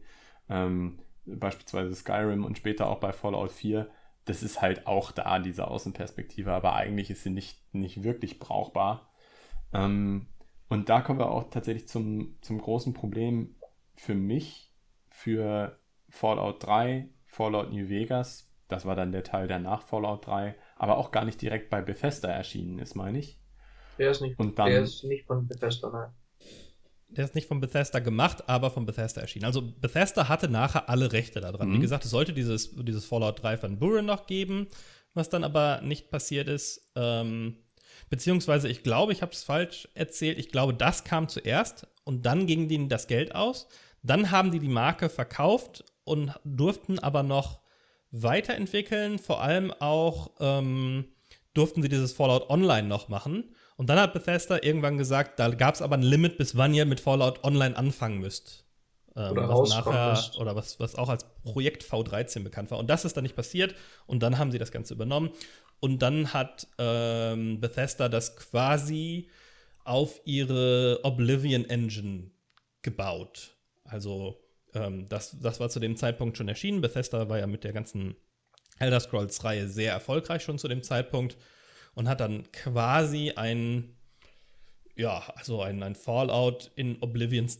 ähm, beispielsweise Skyrim und später auch bei Fallout 4. Das ist halt auch da, diese Außenperspektive, aber eigentlich ist sie nicht, nicht wirklich brauchbar. Ähm, und da kommen wir auch tatsächlich zum, zum großen Problem für mich, für Fallout 3, Fallout New Vegas, das war dann der Teil, der nach Fallout 3, aber auch gar nicht direkt bei Bethesda erschienen ist, meine ich. Der ist nicht, Und dann, der ist nicht von Bethesda, nein. Der ist nicht von Bethesda gemacht, aber von Bethesda erschienen. Also Bethesda hatte nachher alle Rechte daran. Mhm. Wie gesagt, es sollte dieses, dieses Fallout 3 von Buren noch geben, was dann aber nicht passiert ist. Ähm, beziehungsweise, ich glaube, ich habe es falsch erzählt. Ich glaube, das kam zuerst und dann ging denen das Geld aus. Dann haben die die Marke verkauft und durften aber noch weiterentwickeln. Vor allem auch ähm, durften sie dieses Fallout Online noch machen. Und dann hat Bethesda irgendwann gesagt, da gab es aber ein Limit, bis wann ihr mit Fallout Online anfangen müsst. Ähm, oder was nachher, oder was, was auch als Projekt V13 bekannt war. Und das ist dann nicht passiert. Und dann haben sie das Ganze übernommen. Und dann hat ähm, Bethesda das quasi auf ihre Oblivion Engine gebaut. Also ähm, das, das war zu dem Zeitpunkt schon erschienen. Bethesda war ja mit der ganzen Elder Scrolls-Reihe sehr erfolgreich schon zu dem Zeitpunkt und hat dann quasi ein, ja, also ein, ein Fallout in Oblivions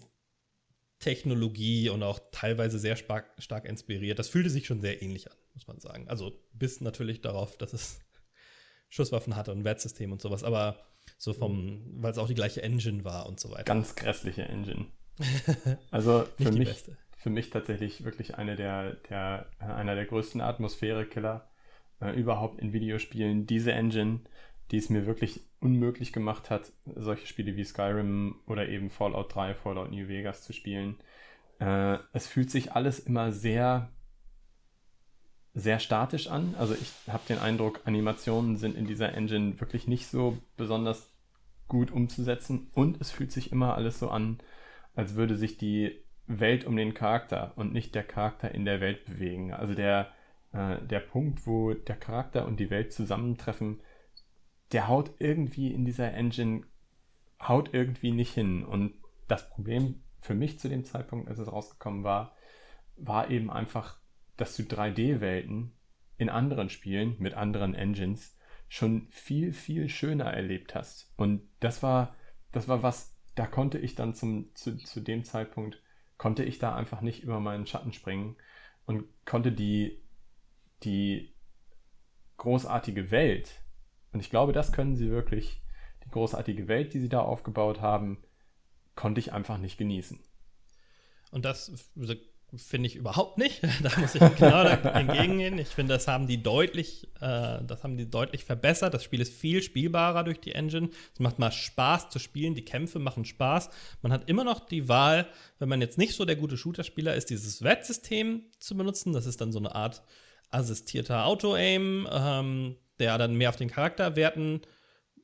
Technologie und auch teilweise sehr stark, stark inspiriert. Das fühlte sich schon sehr ähnlich an, muss man sagen. Also bis natürlich darauf, dass es [LAUGHS] Schusswaffen hatte und Wertsystem und sowas, aber so vom, weil es auch die gleiche Engine war und so weiter. Ganz grässliche Engine. [LAUGHS] Also für mich, beste für mich tatsächlich wirklich eine der, der, einer der größten Atmosphäre-Killer äh, überhaupt in Videospielen. Diese Engine, die es mir wirklich unmöglich gemacht hat, solche Spiele wie Skyrim oder eben Fallout 3, Fallout New Vegas zu spielen. Äh, es fühlt sich alles immer sehr, sehr statisch an. Also ich habe den Eindruck, Animationen sind in dieser Engine wirklich nicht so besonders gut umzusetzen und es fühlt sich immer alles so an, als würde sich die Welt um den Charakter und nicht der Charakter in der Welt bewegen. Also der, äh, der Punkt, wo der Charakter und die Welt zusammentreffen, der haut irgendwie in dieser Engine, haut irgendwie nicht hin. Und das Problem für mich zu dem Zeitpunkt, als es rausgekommen war, war eben einfach, dass du 3D-Welten in anderen Spielen mit anderen Engines schon viel, viel schöner erlebt hast. Und das war, das war was, da konnte ich dann zum, zu, zu dem Zeitpunkt konnte ich da einfach nicht über meinen Schatten springen und konnte die, die großartige Welt, und ich glaube, das können sie wirklich, die großartige Welt, die sie da aufgebaut haben, konnte ich einfach nicht genießen. Und das finde ich überhaupt nicht. [LAUGHS] da muss ich genau [LAUGHS] entgegengehen. Ich finde, das haben die deutlich, äh, das haben die deutlich verbessert. Das Spiel ist viel spielbarer durch die Engine. Es macht mal Spaß zu spielen. Die Kämpfe machen Spaß. Man hat immer noch die Wahl, wenn man jetzt nicht so der gute Shooter-Spieler ist, dieses Wettsystem zu benutzen. Das ist dann so eine Art assistierter Auto-Aim, ähm, der dann mehr auf den Charakterwerten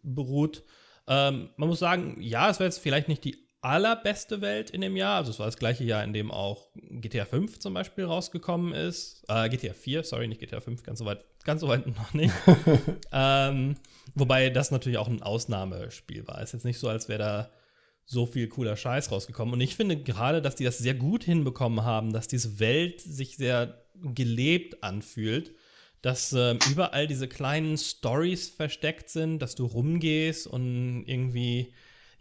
beruht. Ähm, man muss sagen, ja, es wäre jetzt vielleicht nicht die allerbeste Welt in dem Jahr. Also es war das gleiche Jahr, in dem auch GTA 5 zum Beispiel rausgekommen ist. Äh, GTA 4, sorry, nicht GTA 5, ganz so weit, ganz so weit [LAUGHS] noch nicht. [LAUGHS] ähm, wobei das natürlich auch ein Ausnahmespiel war. Es ist jetzt nicht so, als wäre da so viel cooler Scheiß rausgekommen. Und ich finde gerade, dass die das sehr gut hinbekommen haben, dass diese Welt sich sehr gelebt anfühlt, dass äh, überall diese kleinen Stories versteckt sind, dass du rumgehst und irgendwie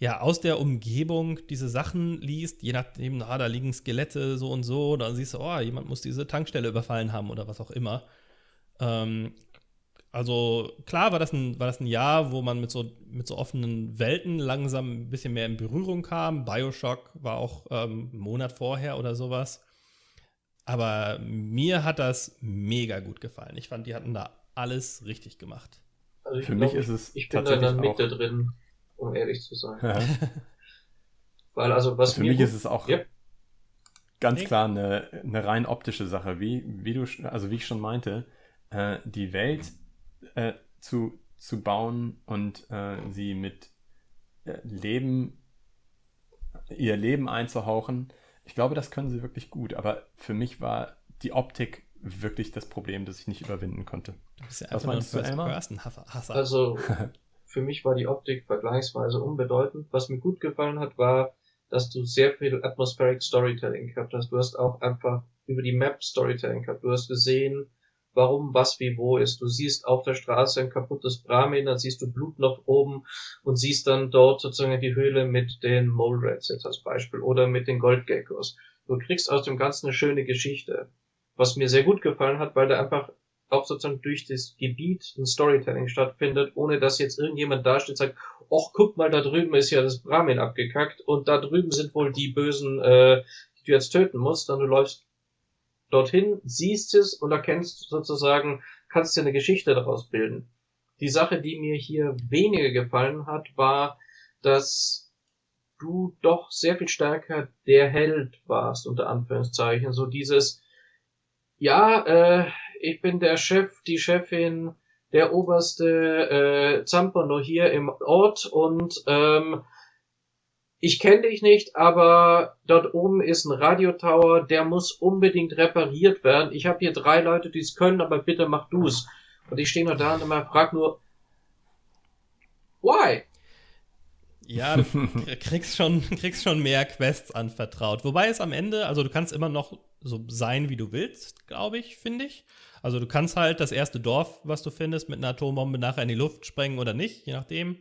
ja, aus der Umgebung diese Sachen liest, je nachdem, ah, da liegen Skelette so und so, dann siehst du, oh, jemand muss diese Tankstelle überfallen haben oder was auch immer. Ähm, also klar war das, ein, war das ein Jahr, wo man mit so, mit so offenen Welten langsam ein bisschen mehr in Berührung kam. Bioshock war auch ähm, einen Monat vorher oder sowas. Aber mir hat das mega gut gefallen. Ich fand, die hatten da alles richtig gemacht. Also Für glaub, mich ist es ich bin da in der Mitte drin um ehrlich zu sein. Ja. [LAUGHS] Weil also was Für mich ist es auch ja. ganz klar eine, eine rein optische Sache, wie, wie du, also wie ich schon meinte, äh, die Welt äh, zu, zu bauen und äh, sie mit äh, Leben, ihr Leben einzuhauchen. Ich glaube, das können sie wirklich gut, aber für mich war die Optik wirklich das Problem, das ich nicht überwinden konnte. Du bist ja einfach Was meinst du, Elmar? Also, [LAUGHS] für mich war die Optik vergleichsweise unbedeutend. Was mir gut gefallen hat, war, dass du sehr viel Atmospheric Storytelling gehabt hast. Du hast auch einfach über die Map Storytelling gehabt. Du hast gesehen, warum was wie wo ist. Du siehst auf der Straße ein kaputtes Brahmin, dann siehst du Blut noch oben und siehst dann dort sozusagen die Höhle mit den Mole Rats jetzt als Beispiel oder mit den Goldgeckos. Du kriegst aus dem Ganzen eine schöne Geschichte. Was mir sehr gut gefallen hat, weil da einfach auch sozusagen durch das Gebiet ein Storytelling stattfindet, ohne dass jetzt irgendjemand dasteht und sagt, ach, guck mal, da drüben ist ja das Brahmin abgekackt und da drüben sind wohl die Bösen, äh, die du jetzt töten musst, dann du läufst dorthin, siehst es und erkennst sozusagen, kannst dir eine Geschichte daraus bilden. Die Sache, die mir hier weniger gefallen hat, war, dass du doch sehr viel stärker der Held warst, unter Anführungszeichen. So dieses, ja, äh, ich bin der Chef, die Chefin, der oberste äh, Zampano hier im Ort und ähm, ich kenne dich nicht, aber dort oben ist ein Radiotower, der muss unbedingt repariert werden. Ich habe hier drei Leute, die es können, aber bitte mach du's. Und ich stehe nur da und immer frag nur, why? Ja, du kriegst schon, [LAUGHS] kriegst schon mehr Quests anvertraut. Wobei es am Ende, also du kannst immer noch so sein, wie du willst, glaube ich, finde ich. Also du kannst halt das erste Dorf, was du findest, mit einer Atombombe nachher in die Luft sprengen oder nicht, je nachdem,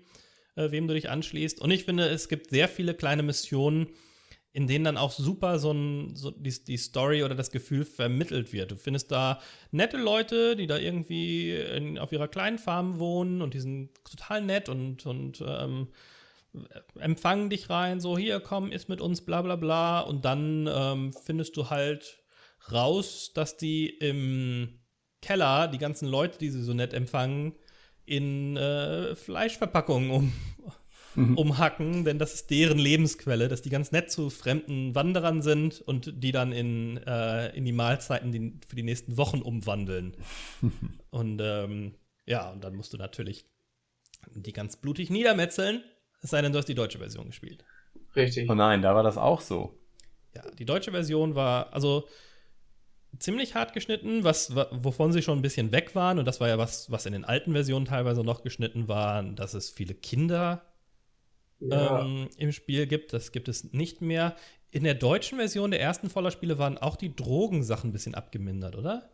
äh, wem du dich anschließt. Und ich finde, es gibt sehr viele kleine Missionen, in denen dann auch super so, ein, so die, die Story oder das Gefühl vermittelt wird. Du findest da nette Leute, die da irgendwie in, auf ihrer kleinen Farm wohnen und die sind total nett und, und ähm, empfangen dich rein, so hier, komm, ist mit uns, bla bla bla. Und dann ähm, findest du halt raus, dass die im Keller die ganzen Leute, die sie so nett empfangen, in äh, Fleischverpackungen um, [LAUGHS] mhm. umhacken, denn das ist deren Lebensquelle, dass die ganz nett zu fremden Wanderern sind und die dann in, äh, in die Mahlzeiten die, für die nächsten Wochen umwandeln. [LAUGHS] und ähm, ja, und dann musst du natürlich die ganz blutig niedermetzeln, es sei denn, du hast die deutsche Version gespielt. Richtig. Oh nein, da war das auch so. Ja, die deutsche Version war, also ziemlich hart geschnitten, was, wovon sie schon ein bisschen weg waren. Und das war ja was, was in den alten Versionen teilweise noch geschnitten war, dass es viele Kinder ja. ähm, im Spiel gibt. Das gibt es nicht mehr. In der deutschen Version der ersten Voller-Spiele waren auch die Drogensachen ein bisschen abgemindert, oder?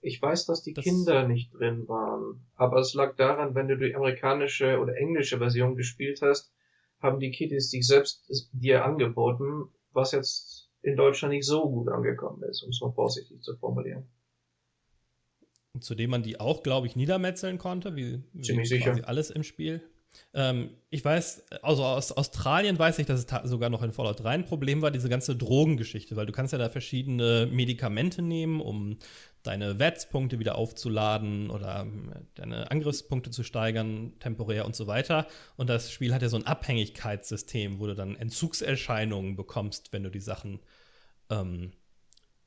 Ich weiß, dass die das Kinder nicht drin waren. Aber es lag daran, wenn du die amerikanische oder englische Version gespielt hast, haben die Kiddies sich selbst dir angeboten, was jetzt in Deutschland nicht so gut angekommen ist, um es mal vorsichtig zu formulieren. zu dem man die auch, glaube ich, niedermetzeln konnte, wie, Ziemlich wie quasi sicher. alles im Spiel. Ähm, ich weiß, also aus Australien weiß ich, dass es sogar noch in Fallout 3 ein Problem war, diese ganze Drogengeschichte, weil du kannst ja da verschiedene Medikamente nehmen, um deine Wetzpunkte wieder aufzuladen oder ähm, deine Angriffspunkte zu steigern, temporär und so weiter. Und das Spiel hat ja so ein Abhängigkeitssystem, wo du dann Entzugserscheinungen bekommst, wenn du die Sachen ähm,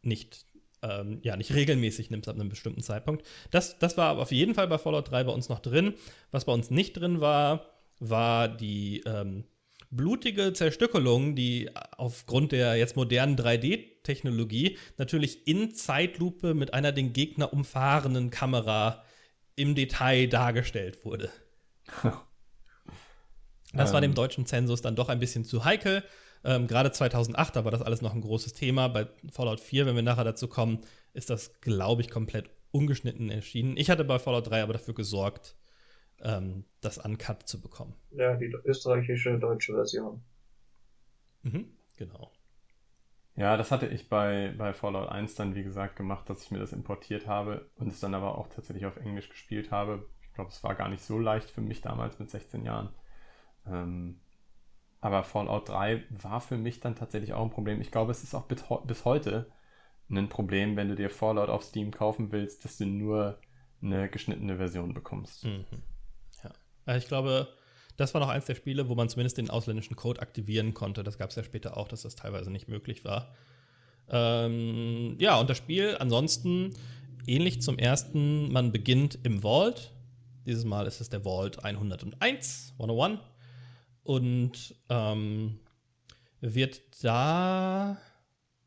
nicht, ähm, ja, nicht regelmäßig nimmst ab einem bestimmten Zeitpunkt. Das, das war aber auf jeden Fall bei Fallout 3 bei uns noch drin. Was bei uns nicht drin war, war die ähm, blutige Zerstückelung, die aufgrund der jetzt modernen 3D-Technologie natürlich in Zeitlupe mit einer den Gegner umfahrenden Kamera im Detail dargestellt wurde. [LAUGHS] Das war dem Ähm. deutschen Zensus dann doch ein bisschen zu heikel. Ähm, Gerade 2008, da war das alles noch ein großes Thema. Bei Fallout 4, wenn wir nachher dazu kommen, ist das, glaube ich, komplett ungeschnitten erschienen. Ich hatte bei Fallout 3 aber dafür gesorgt, ähm, das Uncut zu bekommen. Ja, die österreichische deutsche Version. Mhm, genau. Ja, das hatte ich bei, bei Fallout 1 dann, wie gesagt, gemacht, dass ich mir das importiert habe und es dann aber auch tatsächlich auf Englisch gespielt habe. Ich glaube, es war gar nicht so leicht für mich damals mit 16 Jahren. Ähm, aber Fallout 3 war für mich dann tatsächlich auch ein Problem. Ich glaube, es ist auch bis, heu- bis heute ein Problem, wenn du dir Fallout auf Steam kaufen willst, dass du nur eine geschnittene Version bekommst. Mhm. Ja. Also ich glaube, das war noch eins der Spiele, wo man zumindest den ausländischen Code aktivieren konnte. Das gab es ja später auch, dass das teilweise nicht möglich war. Ähm, ja, und das Spiel ansonsten ähnlich zum ersten, man beginnt im Vault. Dieses Mal ist es der Vault 101, 101. Und ähm, wird da.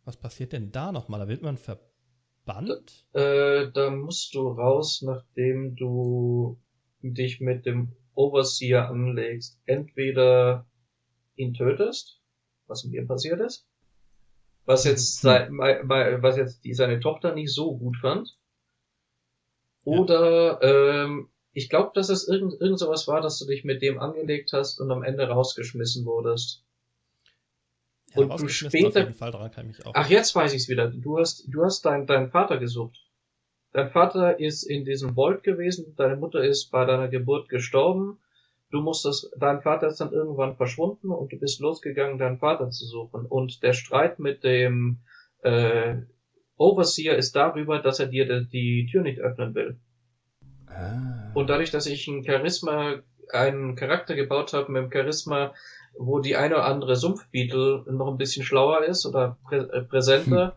Was passiert denn da nochmal? Da wird man verbannt? Äh, da musst du raus, nachdem du dich mit dem Overseer anlegst. Entweder ihn tötest, was mit ihm passiert ist, was jetzt, sei, mei- mei- was jetzt die, seine Tochter nicht so gut fand. Oder ähm, ich glaube, dass es irgend, irgend sowas war, dass du dich mit dem angelegt hast und am Ende rausgeschmissen wurdest. und du später- ich auch. Ach, jetzt weiß ich's wieder. Du hast, du hast deinen deinen Vater gesucht. Dein Vater ist in diesem Vault gewesen, deine Mutter ist bei deiner Geburt gestorben. Du musstest, dein Vater ist dann irgendwann verschwunden und du bist losgegangen, deinen Vater zu suchen. Und der Streit mit dem äh, Overseer ist darüber, dass er dir die, die Tür nicht öffnen will. Ah. Und dadurch, dass ich ein Charisma, einen Charakter gebaut habe mit dem Charisma, wo die eine oder andere Sumpfbeetle noch ein bisschen schlauer ist oder prä äh, präsenter,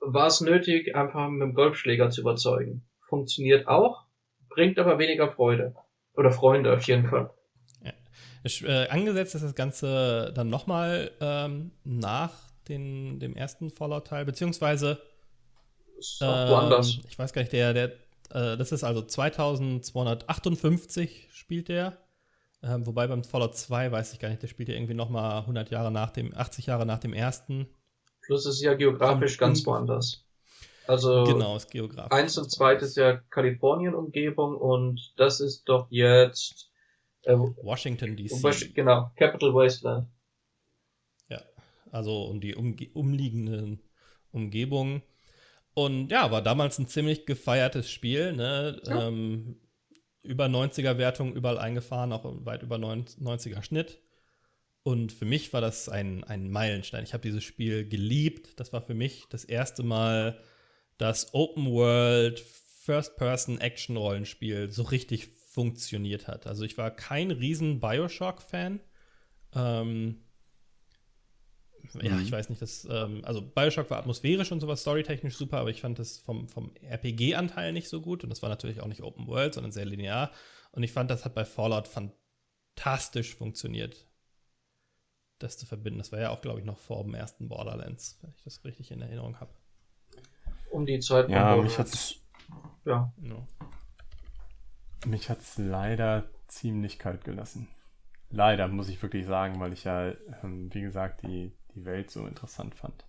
war es nötig, einfach mit dem Golfschläger zu überzeugen. Funktioniert auch, bringt aber weniger Freude. Oder Freunde auf jeden Fall. Es, äh, angesetzt ist das Ganze dann nochmal ähm, nach den, dem ersten Fallout-Teil, beziehungsweise Ist auch woanders. Ähm, ich weiß gar nicht, der, der, äh, das ist also 2258 spielt der. Ähm, wobei beim Fallout 2 weiß ich gar nicht, der spielt ja irgendwie nochmal 100 Jahre nach dem, 80 Jahre nach dem ersten. Plus ist ja geografisch Vom- ganz woanders. Also Genau, ist geografisch. eins und zweit ist ja Kalifornien-Umgebung und das ist doch jetzt äh, Washington DC. Genau, Capital Wasteland. Ja, also um die umge umliegenden Umgebungen. Und ja, war damals ein ziemlich gefeiertes Spiel. Ne? Ja. Ähm, über 90er Wertung überall eingefahren, auch weit über 90er Schnitt. Und für mich war das ein, ein Meilenstein. Ich habe dieses Spiel geliebt. Das war für mich das erste Mal, dass Open World First-Person-Action-Rollenspiel so richtig funktioniert hat. Also ich war kein riesen Bioshock-Fan. Ähm, ja, Mhm. ich weiß nicht, das, ähm, also Bioshock war atmosphärisch und sowas storytechnisch super, aber ich fand das vom, vom RPG-Anteil nicht so gut und das war natürlich auch nicht Open World, sondern sehr linear. Und ich fand, das hat bei Fallout fantastisch funktioniert, das zu verbinden. Das war ja auch, glaube ich, noch vor dem ersten Borderlands, wenn ich das richtig in Erinnerung habe. Um die Zeit. Ja, Borderlands. mich hat's, ja. Ja. mich hat's leider ziemlich kalt gelassen. Leider, muss ich wirklich sagen, weil ich ja, ähm, wie gesagt, die, die Welt so interessant fand.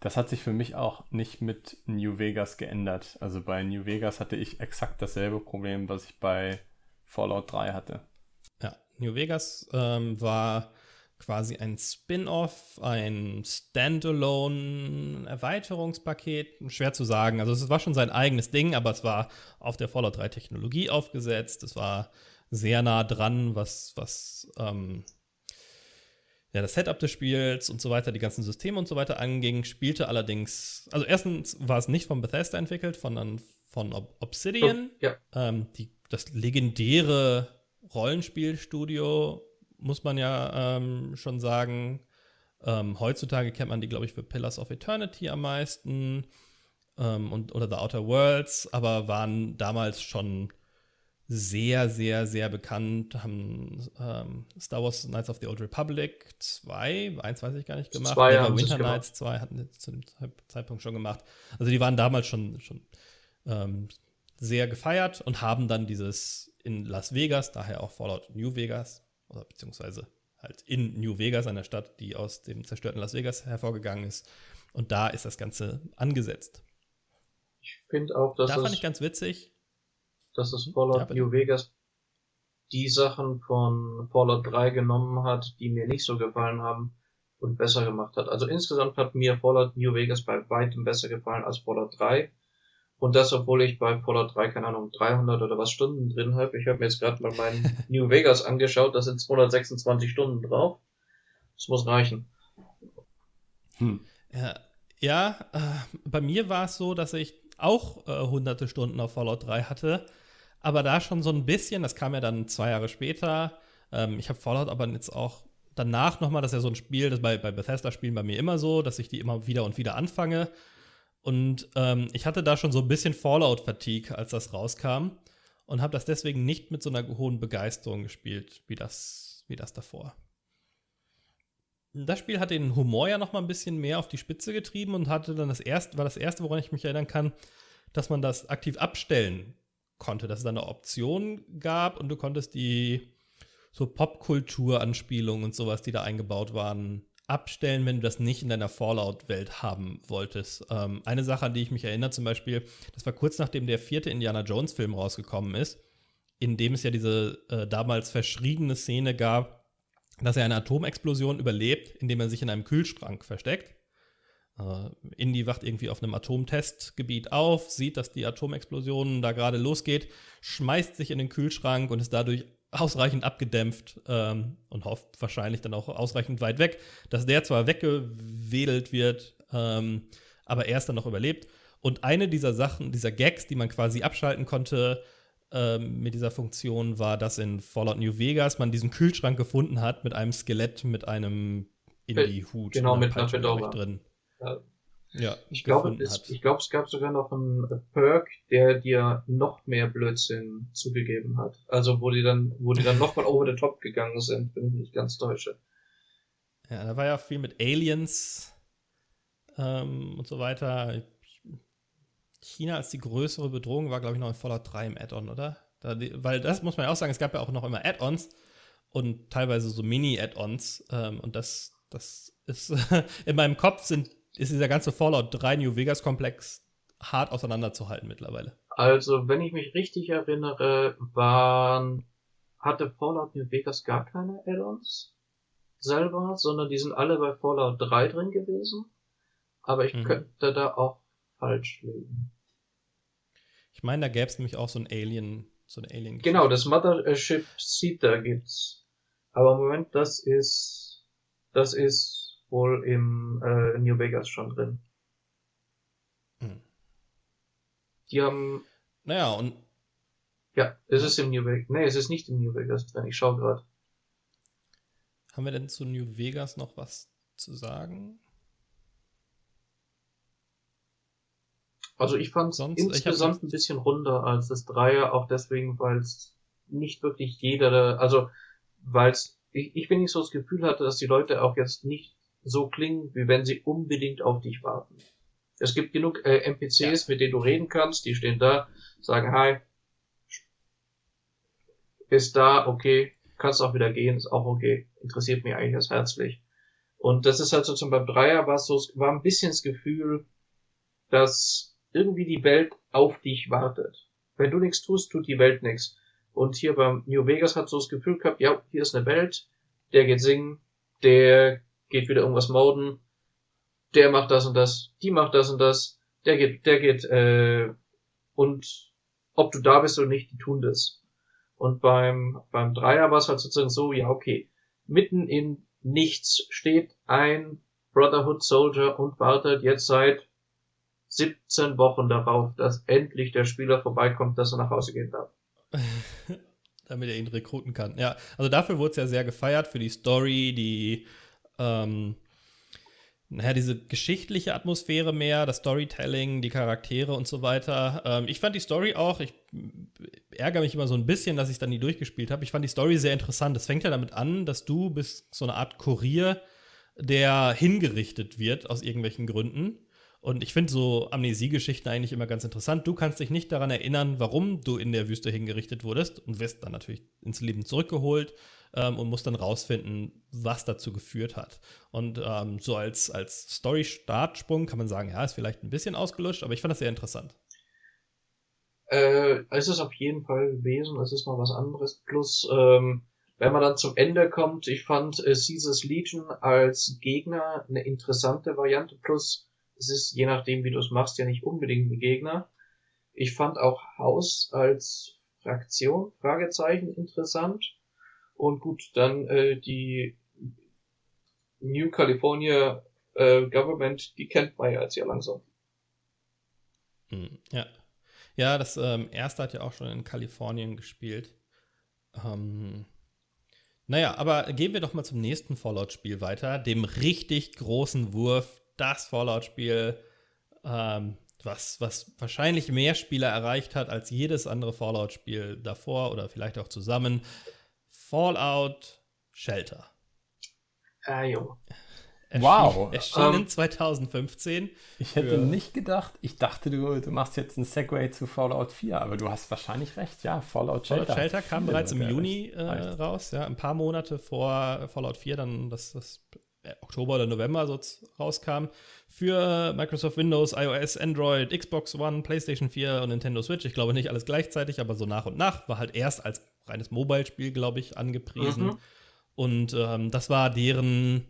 Das hat sich für mich auch nicht mit New Vegas geändert. Also bei New Vegas hatte ich exakt dasselbe Problem, was ich bei Fallout 3 hatte. Ja, New Vegas ähm, war quasi ein Spin-off, ein Standalone-Erweiterungspaket. Schwer zu sagen. Also es war schon sein eigenes Ding, aber es war auf der Fallout 3 Technologie aufgesetzt. Es war sehr nah dran, was, was ähm, ja, das Setup des Spiels und so weiter, die ganzen Systeme und so weiter anging, spielte allerdings, also erstens war es nicht von Bethesda entwickelt, sondern von Ob Obsidian, Oh, ja. ähm, die, das legendäre Rollenspielstudio, muss man ja ähm, schon sagen. Ähm, heutzutage kennt man die, glaube ich, für Pillars of Eternity am meisten ähm, und, oder The Outer Worlds, aber waren damals schon sehr, sehr, sehr bekannt, haben ähm, Star Wars Knights of the Old Republic 2, eins weiß ich gar nicht gemacht, Zwei Never Winter gemacht. Nights 2 hatten sie zu dem Zeitpunkt schon gemacht. Also die waren damals schon, schon ähm, sehr gefeiert und haben dann dieses in Las Vegas, daher auch Fallout New Vegas, oder beziehungsweise halt in New Vegas, einer Stadt, die aus dem zerstörten Las Vegas hervorgegangen ist. Und da ist das Ganze angesetzt. Ich finde auch, dass da fand ich ganz witzig. Dass das Fallout Ja. New Vegas die Sachen von Fallout 3 genommen hat, die mir nicht so gefallen haben und besser gemacht hat. Also insgesamt hat mir Fallout New Vegas bei weitem besser gefallen als Fallout 3. Und das, obwohl ich bei Fallout 3, keine Ahnung, 300 oder was Stunden drin habe. Ich habe mir jetzt gerade mal mein [LAUGHS] New Vegas angeschaut, da sind 226 Stunden drauf. Das muss reichen. Hm. Ja, ja äh, bei mir war es so, dass ich auch äh, hunderte Stunden auf Fallout 3 hatte, aber da schon so ein bisschen, das kam ja dann zwei Jahre später. Ähm, ich habe Fallout aber jetzt auch danach nochmal, das ist ja so ein Spiel, das bei, bei Bethesda-Spielen bei mir immer so, dass ich die immer wieder und wieder anfange. Und ähm, ich hatte da schon so ein bisschen Fallout-Fatigue, als das rauskam. Und habe das deswegen nicht mit so einer hohen Begeisterung gespielt, wie das, wie das davor. Das Spiel hat den Humor ja noch mal ein bisschen mehr auf die Spitze getrieben und hatte dann das erste, war das erste, woran ich mich erinnern kann, dass man das aktiv abstellen konnte, dass es da eine Option gab und du konntest die so Popkultur-Anspielungen und sowas, die da eingebaut waren, abstellen, wenn du das nicht in deiner Fallout-Welt haben wolltest. Ähm, eine Sache, an die ich mich erinnere, zum Beispiel, das war kurz nachdem der vierte Indiana Jones-Film rausgekommen ist, in dem es ja diese äh, damals verschriebene Szene gab, dass er eine Atomexplosion überlebt, indem er sich in einem Kühlschrank versteckt. Äh, Indy wacht irgendwie auf einem Atomtestgebiet auf, sieht, dass die Atomexplosion da gerade losgeht, schmeißt sich in den Kühlschrank und ist dadurch ausreichend abgedämpft ähm, und hofft wahrscheinlich dann auch ausreichend weit weg, dass der zwar weggewedelt wird, ähm, aber er es dann noch überlebt. Und eine dieser Sachen, dieser Gags, die man quasi abschalten konnte ähm, mit dieser Funktion, war, dass in Fallout New Vegas man diesen Kühlschrank gefunden hat mit einem Skelett mit einem Indie-Hut Genau, einer mit einer Peitsche, drin. Ja. Ich glaube, es, ich glaube, es gab sogar noch einen Perk, der dir noch mehr Blödsinn zugegeben hat. Also wo die dann, wo die dann nochmal over the top gegangen sind, wenn ich mich ganz täusche. Ja, da war ja viel mit Aliens ähm, und so weiter. China als die größere Bedrohung war, glaube ich, noch in Fallout 3 im Add-on, oder? Da weil das muss man ja auch sagen, es gab ja auch noch immer Add-ons und teilweise so Mini-Add-ons. Ähm, und das, das ist [LAUGHS] in meinem Kopf sind, ist dieser ganze Fallout 3 New Vegas-Komplex hart auseinanderzuhalten mittlerweile. Also, wenn ich mich richtig erinnere, waren, hatte Fallout New Vegas gar keine Add-ons selber, sondern die sind alle bei Fallout 3 drin gewesen. Aber ich Mhm. könnte da auch falsch liegen. Ich meine, da gäbe es nämlich auch so ein Alien, so eine alien Genau, das Mothership Seater gibt's. Aber im Moment, das ist, das ist wohl im äh, New Vegas schon drin. Hm. Die haben, Naja, und ja, es ist im New Vegas. Nee, es ist nicht im New Vegas drin. Ich schau gerade. haben wir denn zu New Vegas noch was zu sagen? Also ich fand es insgesamt ein bisschen runder als das Dreier, auch deswegen, weil es nicht wirklich jeder, also weil es, ich, ich bin nicht so das Gefühl hatte, dass die Leute auch jetzt nicht so klingen, wie wenn sie unbedingt auf dich warten. Es gibt genug äh, NPCs, mit denen du reden kannst, die stehen da, sagen Hi, ist da, okay, kannst auch wieder gehen, ist auch okay, interessiert mich eigentlich erst herzlich. Und das ist halt so zum beim Dreier war es so, war ein bisschen das Gefühl, dass irgendwie die Welt auf dich wartet. Wenn du nichts tust, tut die Welt nichts. Und hier beim New Vegas hat so das Gefühl gehabt, ja, hier ist eine Welt, der geht singen, der geht wieder irgendwas moden, der macht das und das, die macht das und das, der geht, der geht, äh, und ob du da bist oder nicht, die tun das. Und beim, beim Dreier war es halt sozusagen so, ja, okay, mitten in nichts steht ein Brotherhood Soldier und wartet jetzt seit 17 Wochen darauf, dass endlich der Spieler vorbeikommt, dass er nach Hause gehen darf. [LAUGHS] Damit er ihn rekruten kann. Ja, also dafür wurde es ja sehr gefeiert, für die Story, die, ähm, naja, diese geschichtliche Atmosphäre mehr, das Storytelling, die Charaktere und so weiter. Ähm, ich fand die Story auch, ich ärgere mich immer so ein bisschen, dass ich dann nie durchgespielt habe. Ich fand die Story sehr interessant. Es fängt ja damit an, dass du bist so eine Art Kurier, der hingerichtet wird aus irgendwelchen Gründen. Und ich finde so Amnesiegeschichten eigentlich immer ganz interessant. Du kannst dich nicht daran erinnern, warum du in der Wüste hingerichtet wurdest und wirst dann natürlich ins Leben zurückgeholt ähm, und musst dann rausfinden, was dazu geführt hat. Und ähm, so als, als Story-Startsprung kann man sagen, ja, ist vielleicht ein bisschen ausgelutscht, aber ich fand das sehr interessant. Äh, es ist auf jeden Fall gewesen, es ist mal was anderes. Plus, ähm, wenn man dann zum Ende kommt, ich fand äh, Caesars Legion als Gegner eine interessante Variante. Plus, es ist je nachdem, wie du es machst, ja nicht unbedingt ein Gegner. Ich fand auch Haus als Fraktion, Fragezeichen, interessant. Und gut, dann äh, die New California äh, Government, die kennt man ja jetzt ja langsam. Hm, ja. Ja, das ähm, erste hat ja auch schon in Kalifornien gespielt. Ähm, naja, aber gehen wir doch mal zum nächsten Fallout-Spiel weiter, dem richtig großen Wurf, das Fallout-Spiel, ähm, was, was wahrscheinlich mehr Spieler erreicht hat als jedes andere Fallout-Spiel davor oder vielleicht auch zusammen. Fallout Shelter. Ah, jo. Erschien, Wow. Erschienen Ähm, 2015. Ich hätte nicht gedacht, ich dachte, du, du machst jetzt einen Segway zu Fallout 4, aber du hast wahrscheinlich recht, ja, Fallout Shelter. Fallout Shelter kam bereits im Juni äh, raus, ja, ein paar Monate vor Fallout 4, dann das, das äh, Oktober oder November so rauskam, für Microsoft Windows, iOS, Android, Xbox One, PlayStation 4 und Nintendo Switch. Ich glaube nicht alles gleichzeitig, aber so nach und nach. War halt erst als reines Mobile-Spiel, glaube ich, angepriesen. Mhm. Und ähm, das war deren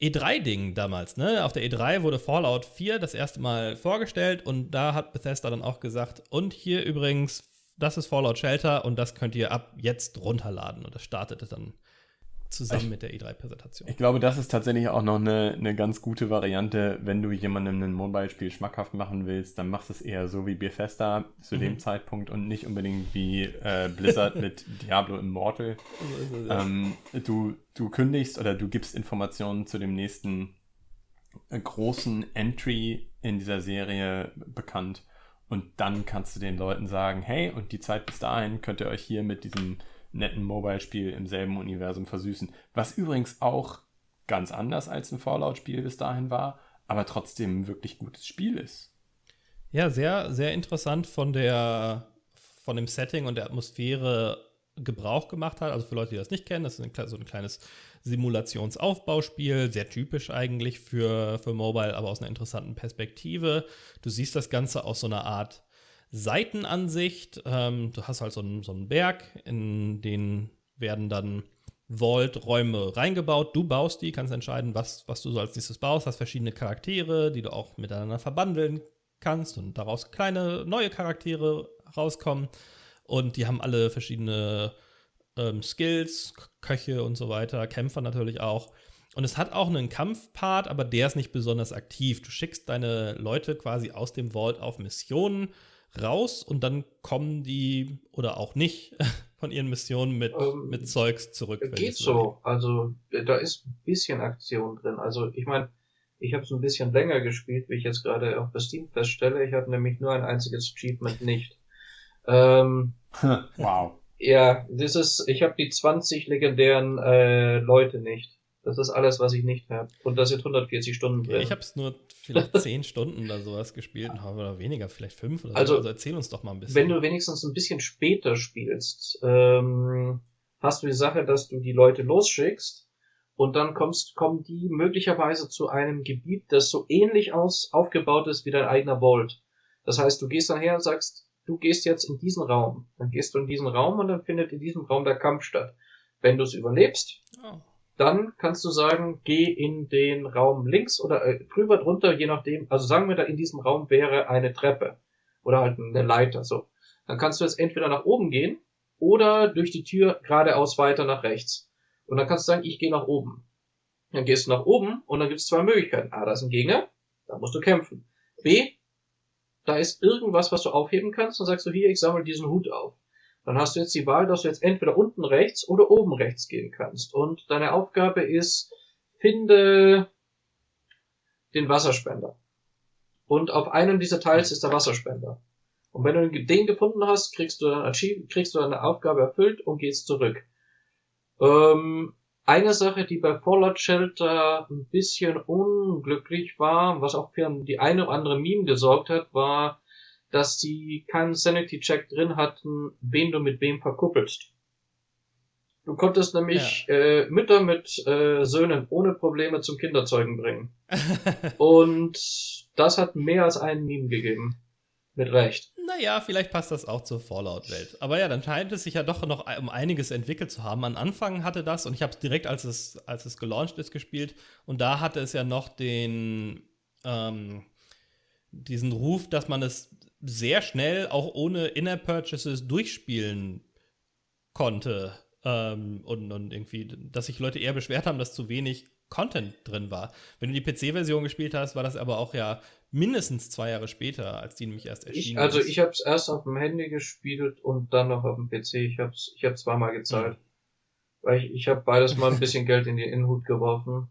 E3-Ding damals, ne? Auf der E3 wurde Fallout 4 das erste Mal vorgestellt und da hat Bethesda dann auch gesagt, und hier übrigens, das ist Fallout Shelter und das könnt ihr ab jetzt runterladen. Und das startete dann zusammen Ich- mit der E3-Präsentation. Ich glaube, das ist tatsächlich auch noch eine, eine ganz gute Variante, wenn du jemandem ein Mobile-Spiel schmackhaft machen willst, dann machst du es eher so wie Bethesda zu Mhm. dem Zeitpunkt und nicht unbedingt wie äh, Blizzard [LAUGHS] mit Diablo Immortal. Ähm, du, du kündigst oder du gibst Informationen zu dem nächsten äh, großen Entry in dieser Serie bekannt und dann kannst du den Leuten sagen, hey, und die Zeit bis dahin könnt ihr euch hier mit diesem netten Mobile-Spiel im selben Universum versüßen. Was übrigens auch ganz anders als ein Fallout-Spiel bis dahin war, aber trotzdem ein wirklich gutes Spiel ist. Ja, sehr, sehr interessant von der von dem Setting und der Atmosphäre Gebrauch gemacht hat. Also für Leute, die das nicht kennen, das ist ein, so ein kleines Simulationsaufbauspiel, sehr typisch eigentlich für, für Mobile, aber aus einer interessanten Perspektive. Du siehst das Ganze aus so einer Art Seitenansicht. Ähm, du hast halt so einen, so einen Berg, in den werden dann Vault-Räume reingebaut. Du baust die, kannst entscheiden, was, was du so als nächstes baust. Hast verschiedene Charaktere, die du auch miteinander verbandeln kannst und daraus kleine neue Charaktere rauskommen. Und die haben alle verschiedene ähm, Skills, Köche und so weiter, Kämpfer natürlich auch. Und es hat auch einen Kampfpart, aber der ist nicht besonders aktiv. Du schickst deine Leute quasi aus dem Vault auf Missionen raus und dann kommen die oder auch nicht [LAUGHS] von ihren Missionen mit, Ähm, mit Zeugs zurück. Geht so. Also äh, da ist ein bisschen Aktion drin. Also ich meine, ich habe es ein bisschen länger gespielt, wie ich jetzt gerade auch bei Steam feststelle. Ich habe nämlich nur ein einziges Achievement nicht. Ähm, [LAUGHS] wow. ja, das ist, ich habe die 20 legendären äh, Leute nicht. Das ist alles, was ich nicht habe. Und da sind 140 Stunden drin. Ich habe es nur vielleicht [LAUGHS] zehn Stunden oder sowas gespielt oder weniger, vielleicht fünf oder Also, so. Also erzähl uns doch mal ein bisschen. Wenn du wenigstens ein bisschen später spielst, ähm, hast du die Sache, dass du die Leute losschickst und dann kommst, kommen die möglicherweise zu einem Gebiet, das so ähnlich aus, aufgebaut ist wie dein eigener Vault. Das heißt, du gehst dann her und sagst, du gehst jetzt in diesen Raum. Dann gehst du in diesen Raum und dann findet in diesem Raum der Kampf statt. Wenn du es überlebst, Oh. Dann kannst du sagen, geh in den Raum links oder äh, drüber drunter, je nachdem. Also sagen wir da in diesem Raum wäre eine Treppe oder halt eine Leiter so. Dann kannst du jetzt entweder nach oben gehen oder durch die Tür geradeaus weiter nach rechts. Und dann kannst du sagen, ich gehe nach oben. Dann gehst du nach oben und dann gibt es zwei Möglichkeiten. A, da ist ein Gegner, da musst du kämpfen. B, da ist irgendwas, was du aufheben kannst, dann sagst du hier, ich sammle diesen Hut auf. Dann hast du jetzt die Wahl, dass du jetzt entweder unten rechts oder oben rechts gehen kannst. Und deine Aufgabe ist, finde den Wasserspender. Und auf einem dieser Teils ist der Wasserspender. Und wenn du den gefunden hast, kriegst du, kriegst du eine Aufgabe erfüllt und gehst zurück. Ähm, eine Sache, die bei Fallout Shelter ein bisschen unglücklich war, was auch für die eine oder andere Meme gesorgt hat, war, dass sie keinen Sanity-Check drin hatten, wen du mit wem verkuppelst. Du konntest nämlich ja. äh, Mütter mit äh, Söhnen ohne Probleme zum Kinderzeugen bringen. [LAUGHS] Und das hat mehr als einen Meme gegeben. Mit Recht. Naja, vielleicht passt das auch zur Fallout-Welt. Aber ja, dann scheint es sich ja doch noch um einiges entwickelt zu haben. Am Anfang hatte das, und ich habe es direkt, als es, als es gelauncht ist, gespielt, und da hatte es ja noch den, ähm, diesen Ruf, dass man es sehr schnell auch ohne Inner-Purchases durchspielen konnte. Ähm, und, und irgendwie, dass sich Leute eher beschwert haben, dass zu wenig Content drin war. Wenn du die PC-Version gespielt hast, war das aber auch ja mindestens zwei Jahre später, als die nämlich erst erschienen ich, Also ist. ich habe es erst auf dem Handy gespielt und dann noch auf dem PC. Ich habe ich hab zweimal gezahlt. Mhm. Weil ich, ich habe beides mal ein bisschen Geld in den Innenhut geworfen.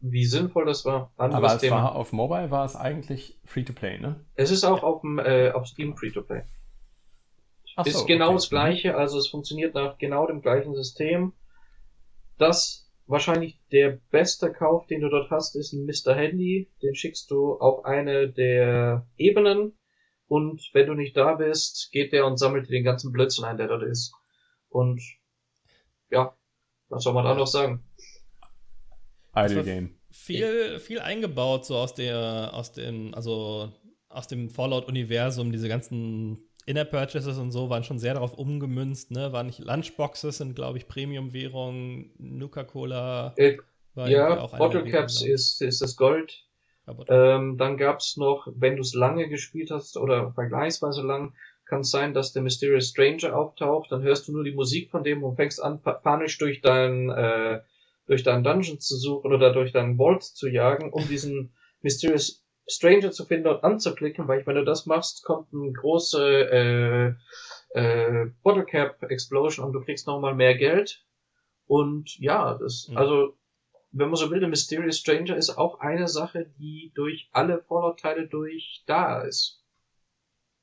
Wie sinnvoll das war. Anderes Aber es Thema. war auf Mobile war es eigentlich Free-to-Play, ne? Es ist auch auf, dem, äh, auf Steam Free-to-Play. So, ist genau okay. das gleiche, also es funktioniert nach genau dem gleichen System. Das wahrscheinlich der beste Kauf, den du dort hast, ist ein Mr. Handy. Den schickst du auf eine der Ebenen und wenn du nicht da bist, geht der und sammelt dir den ganzen Blödsinn ein, der dort ist. Und ja, was soll man da noch sagen? Idle Game. Viel, viel eingebaut, so aus der, aus dem, also aus dem Fallout-Universum, diese ganzen Inner Purchases und so waren schon sehr darauf umgemünzt, ne? Waren nicht Lunchboxes sind, glaube ich, Premium-Währung, Nuka-Cola. Äh, ja, Bottle Caps ist, ist das Gold. ähm, dann gab's noch, wenn du es lange gespielt hast oder vergleichsweise lang, kann es sein, dass der Mysterious Stranger auftaucht. Dann hörst du nur die Musik von dem und fängst an, panisch durch dein, äh, durch deinen Dungeon zu suchen oder durch deinen Vault zu jagen, um diesen [LAUGHS] Mysterious Stranger zu finden und anzuklicken, weil ich, wenn du das machst, kommt eine große äh, äh, Bottle Cap Explosion und du kriegst nochmal mehr Geld. Und ja, das, mhm. also, wenn man so will, der Mysterious Stranger ist auch eine Sache, die durch alle Fallout-Teile durch da ist.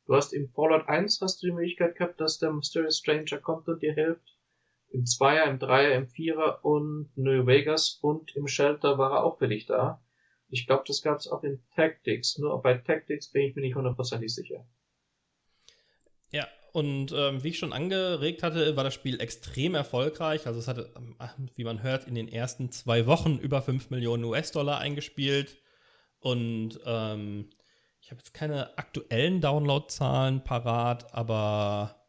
Du hast im Fallout 1 hast du die Möglichkeit gehabt, dass der Mysterious Stranger kommt und dir hilft. Im Zweier, im Dreier, im Vierer und New Vegas und im Shelter war er auch für da. Ich glaube, das gab es auch in Tactics. Nur bei Tactics bin ich mir nicht hundertprozentig sicher. Ja, und ähm, wie ich schon angeregt hatte, war das Spiel extrem erfolgreich. Also es hatte, ähm, wie man hört, in den ersten zwei Wochen über 5 Millionen US-Dollar eingespielt. Und ähm, ich habe jetzt keine aktuellen Downloadzahlen parat, aber,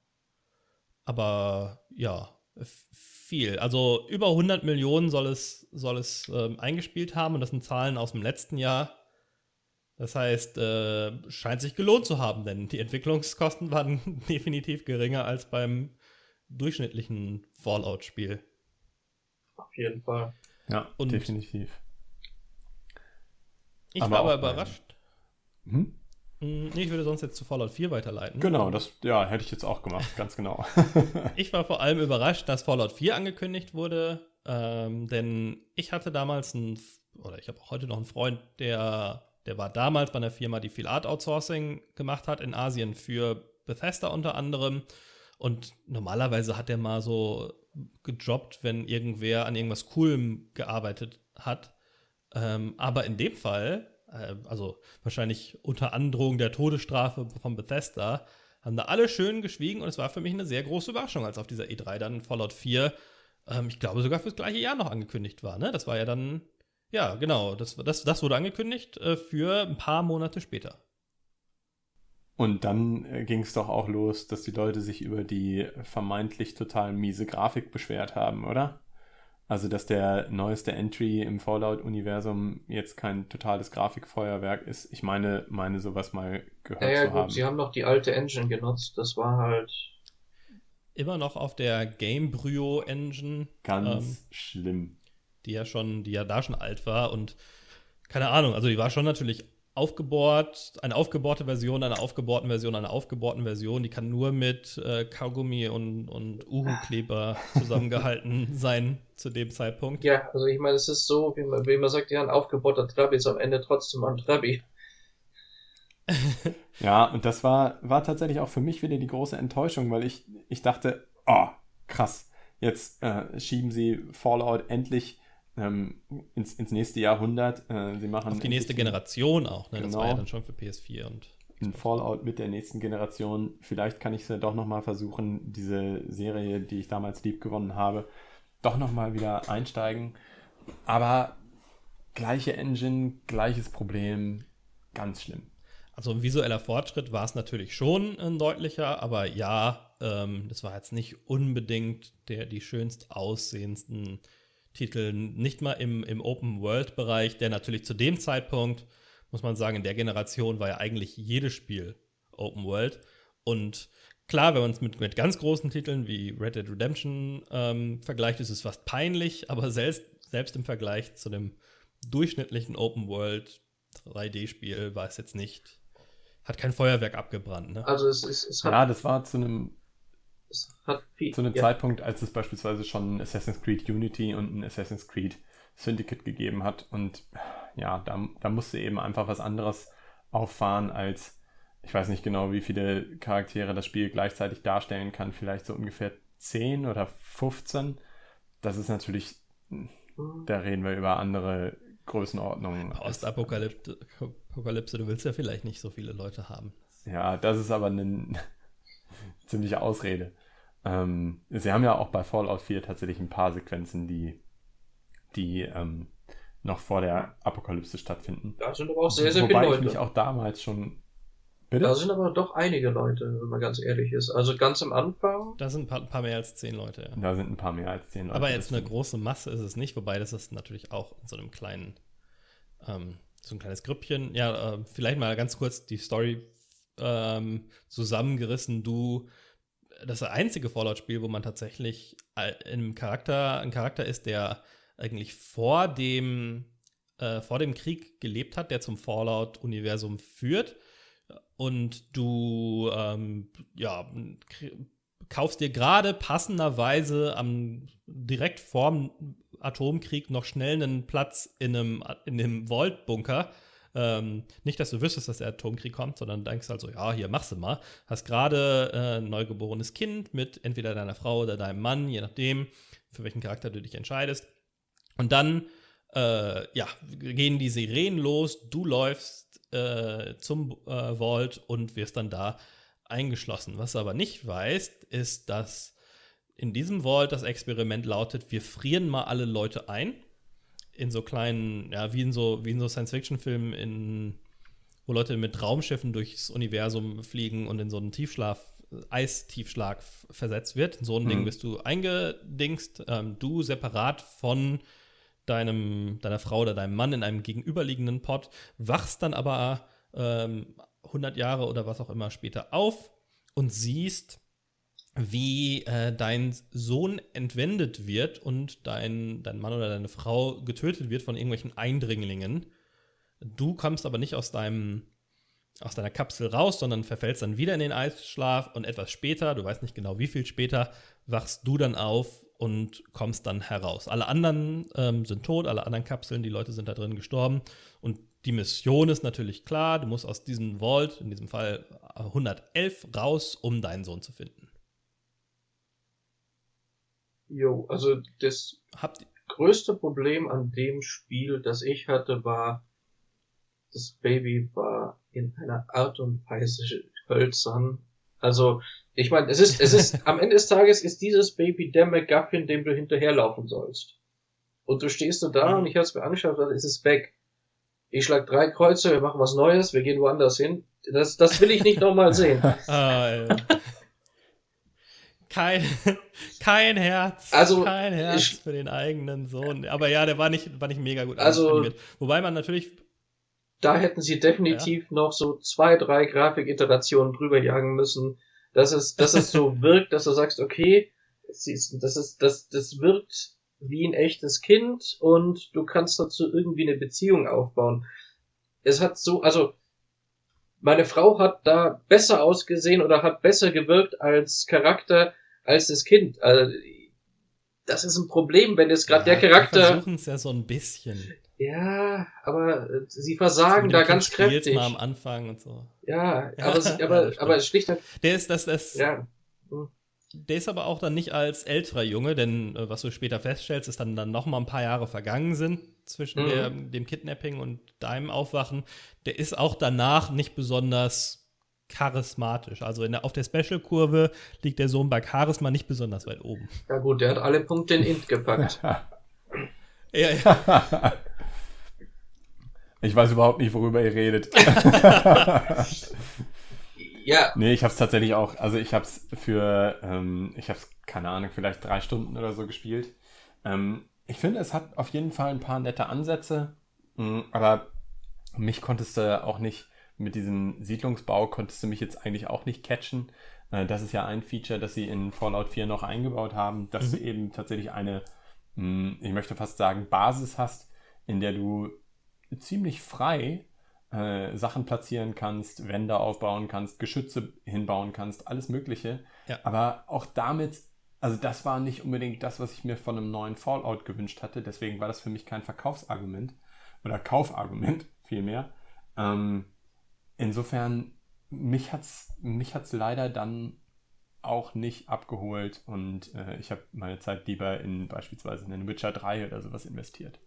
aber ja, viel. Also über 100 Millionen soll es, soll es ähm, eingespielt haben und das sind Zahlen aus dem letzten Jahr. Das heißt, äh, scheint sich gelohnt zu haben, denn die Entwicklungskosten [LAUGHS] waren definitiv geringer als beim durchschnittlichen Fallout-Spiel. Auf jeden Fall. Ja, und definitiv. Ich aber war aber überrascht. Hm? Hm, ich würde sonst jetzt zu Fallout 4 weiterleiten. Genau, das ja, hätte ich jetzt auch gemacht, ganz genau. [LAUGHS] [LAUGHS] ich war vor allem überrascht, dass Fallout 4 angekündigt wurde, ähm, denn ich hatte damals einen, oder ich habe auch heute noch einen Freund, der, der war damals bei einer Firma, die viel Art Outsourcing gemacht hat in Asien für Bethesda unter anderem. Und normalerweise hat er mal so gejobbt, wenn irgendwer an irgendwas Coolem gearbeitet hat. Ähm, aber in dem Fall äh, also wahrscheinlich unter Androhung der Todesstrafe von Bethesda, haben da alle schön geschwiegen und es war für mich eine sehr große Überraschung, als auf dieser E3 dann Fallout 4, ähm, ich glaube sogar fürs gleiche Jahr noch angekündigt war. Ne? Das war ja dann, ja, genau, das, das, das wurde angekündigt äh, für ein paar Monate später. Und dann äh, ging es doch auch los, dass die Leute sich über die vermeintlich total miese Grafik beschwert haben, oder? Also, dass der neueste Entry im Fallout-Universum jetzt kein totales Grafikfeuerwerk ist. Ich meine, meine sowas mal gehört Ja, ja, zu gut, haben. sie haben noch die alte Engine genutzt. Das war halt. Immer noch auf der Gamebryo Engine, Ganz ähm, schlimm. die ja schon, die ja da schon alt war und keine Ahnung, also die war schon natürlich aufgebohrt, eine aufgebohrte Version, einer aufgebohrten Version, einer aufgebohrten Version, die kann nur mit äh, Kaugummi und, und Uhu-Kleber zusammengehalten [LAUGHS] sein zu dem Zeitpunkt. Ja, also ich meine, es ist so, wie man, wie man sagt, ja, ein aufgebauter Trabi ist am Ende trotzdem ein Trabi. [LAUGHS] Ja, und das war, war tatsächlich auch für mich wieder die große Enttäuschung, weil ich, ich dachte, oh, krass, jetzt äh, schieben sie Fallout endlich ähm, ins, ins nächste Jahrhundert. Äh, sie machen Auf die nächste Generation auch, ne? Das Genau. war ja dann schon für PS4 und ein Fallout mit der nächsten Generation. Vielleicht kann ich es ja doch nochmal versuchen, diese Serie, die ich damals lieb gewonnen habe, doch nochmal wieder einsteigen. Aber gleiche Engine, gleiches Problem, ganz schlimm. Also ein visueller Fortschritt war es natürlich schon ein deutlicher, aber ja, ähm, das war jetzt nicht unbedingt der die schönst aussehendsten Titel, nicht mal im, im Open-World-Bereich, der natürlich zu dem Zeitpunkt, muss man sagen, in der Generation war ja eigentlich jedes Spiel Open-World. Und klar, wenn man es mit, mit ganz großen Titeln wie Red Dead Redemption ähm, vergleicht, ist es fast peinlich, [LAUGHS] aber selbst, selbst im Vergleich zu dem durchschnittlichen Open-World 3D-Spiel war es jetzt nicht, hat kein Feuerwerk abgebrannt, ne? Also es, es, es hat, Ja, das war zu einem, es hat viel. zu einem ja, Zeitpunkt, als es beispielsweise schon ein Assassin's Creed Unity und ein Assassin's Creed Syndicate gegeben hat. Und ja, da, da musste eben einfach was anderes auffahren als, ich weiß nicht genau, wie viele Charaktere das Spiel gleichzeitig darstellen kann, vielleicht so ungefähr 10 oder 15. Das ist natürlich, hm, da reden wir über andere Größenordnungen. Postapokalypse, Apokalypse, du willst ja vielleicht nicht so viele Leute haben. Ja, das ist aber eine [LAUGHS] ziemliche Ausrede. Ähm, sie haben ja auch bei Fallout 4 tatsächlich ein paar Sequenzen, die, die ähm, noch vor der Apokalypse stattfinden. Da sind aber auch sehr, sehr Wobei viele ich mich Leute. auch damals schon. Bitte? Da sind aber doch einige Leute, wenn man ganz ehrlich ist. Also ganz am Anfang. Da sind ein paar, paar mehr als zehn Leute, ja. da sind ein paar mehr als zehn Leute. Aber jetzt eine große Masse ist es nicht, wobei das ist natürlich auch in so einem kleinen, ähm, so ein kleines Grüppchen. Ja, äh, vielleicht mal ganz kurz die Story ähm, zusammengerissen. Du, das einzige Fallout-Spiel, wo man tatsächlich einem Charakter, ein Charakter ist, der eigentlich vor dem, äh, vor dem Krieg gelebt hat, der zum Fallout-Universum führt. Und du, ähm, ja, kaufst dir gerade passenderweise am direkt vorm Atomkrieg noch schnell einen Platz in einem, in einem Vault-Bunker. Ähm, nicht, dass du wüsstest, dass der Atomkrieg kommt, sondern denkst halt so, ja, hier machst du mal. Hast gerade äh, ein neugeborenes Kind mit entweder deiner Frau oder deinem Mann, je nachdem, für welchen Charakter du dich entscheidest. Und dann, äh, ja, gehen die Sirenen los, du läufst äh, zum äh, Vault und wirst dann da eingeschlossen. Was du aber nicht weißt, ist, dass in diesem Vault das Experiment lautet, wir frieren mal alle Leute ein. In so kleinen, ja, wie in so, wie in so Science-Fiction-Filmen, in, wo Leute mit Raumschiffen durchs Universum fliegen und in so einen Tiefschlaf, Eistiefschlag versetzt wird. In so ein Mhm. Ding bist du eingedingst, ähm, du separat von deinem, deiner Frau oder deinem Mann in einem gegenüberliegenden Pod, wachst dann aber ähm, 100 Jahre oder was auch immer später auf und siehst, wie äh, dein Sohn entwendet wird und dein, dein Mann oder deine Frau getötet wird von irgendwelchen Eindringlingen. Du kommst aber nicht aus deinem aus deiner Kapsel raus, sondern verfällst dann wieder in den Eisschlaf und etwas später, du weißt nicht genau wie viel später, wachst du dann auf und kommst dann heraus. Alle anderen ähm, sind tot, alle anderen Kapseln, die Leute sind da drin gestorben und die Mission ist natürlich klar, du musst aus diesem Vault, in diesem Fall 111, raus, um deinen Sohn zu finden. Jo, also das Habt größte Problem an dem Spiel, das ich hatte, war, das Baby war in einer Art und Weise hölzern. Also, ich meine, es ist, es ist, [LAUGHS] am Ende des Tages ist dieses Baby der McGuffin, dem du hinterherlaufen sollst. Und du stehst du da und ich hab's mir angeschaut, dann ist es weg. Ich schlag drei Kreuze, wir machen was Neues, wir gehen woanders hin. Das, das will ich nicht nochmal sehen. [LAUGHS] Ah, äh, kein, [LAUGHS] kein Herz. Also, kein Herz ich, für den eigenen Sohn. Aber ja, der war nicht, war nicht mega gut Also- animiert. Wobei man natürlich. da hätten sie definitiv noch so zwei, drei Grafikiterationen drüber jagen müssen, dass es, dass es so [LAUGHS] wirkt, dass du sagst, okay, ist, das ist, das, das wirkt wie ein echtes Kind und du kannst dazu irgendwie eine Beziehung aufbauen. Es hat so, also, meine Frau hat da besser ausgesehen oder hat besser gewirkt als Charakter als das Kind. Also, das ist ein Problem, wenn jetzt gerade der Wir Charakter, versuchen es ja so ein bisschen. ja, aber äh, sie versagen da dem ganz Kind spielst kräftig. mal am Anfang und so. Ja, Ja, aber, sie- [LAUGHS] ja, aber, stimmt. aber es schlicht und, Der ist das, das, ja. der ist aber auch dann nicht als älterer Junge, denn äh, was du später feststellst, ist dann, dann noch mal ein paar Jahre vergangen sind zwischen Mhm. der, dem Kidnapping und deinem Aufwachen. Der ist auch danach nicht besonders charismatisch. Also in der, auf der Special-Kurve liegt der Sohn bei Charisma nicht besonders weit oben. Ja gut, der hat alle Punkte in Int gepackt. [LAUGHS] Ja, ja. [LAUGHS] ich weiß überhaupt nicht, worüber ihr redet. [LAUGHS] Ja, Nee, ich habe es tatsächlich auch, also ich habe es für, ähm, ich habe es, keine Ahnung, vielleicht drei Stunden oder so gespielt. Ähm, ich finde, es hat auf jeden Fall ein paar nette Ansätze, mh, aber mich konntest du auch nicht, mit diesem Siedlungsbau konntest du mich jetzt eigentlich auch nicht catchen. Äh, das ist ja ein Feature, das sie in Fallout 4 noch eingebaut haben, dass du eben tatsächlich eine, mh, ich möchte fast sagen, Basis hast, in der du ziemlich frei äh, Sachen platzieren kannst, Wände aufbauen kannst, Geschütze hinbauen kannst, alles Mögliche. Ja. Aber auch damit, also das war nicht unbedingt das, was ich mir von einem neuen Fallout gewünscht hatte. Deswegen war das für mich kein Verkaufsargument oder Kaufargument [LAUGHS] vielmehr. Ähm, insofern, mich hat's, mich hat's leider dann auch nicht abgeholt und äh, ich habe meine Zeit lieber in beispielsweise in den Witcher 3 oder sowas investiert.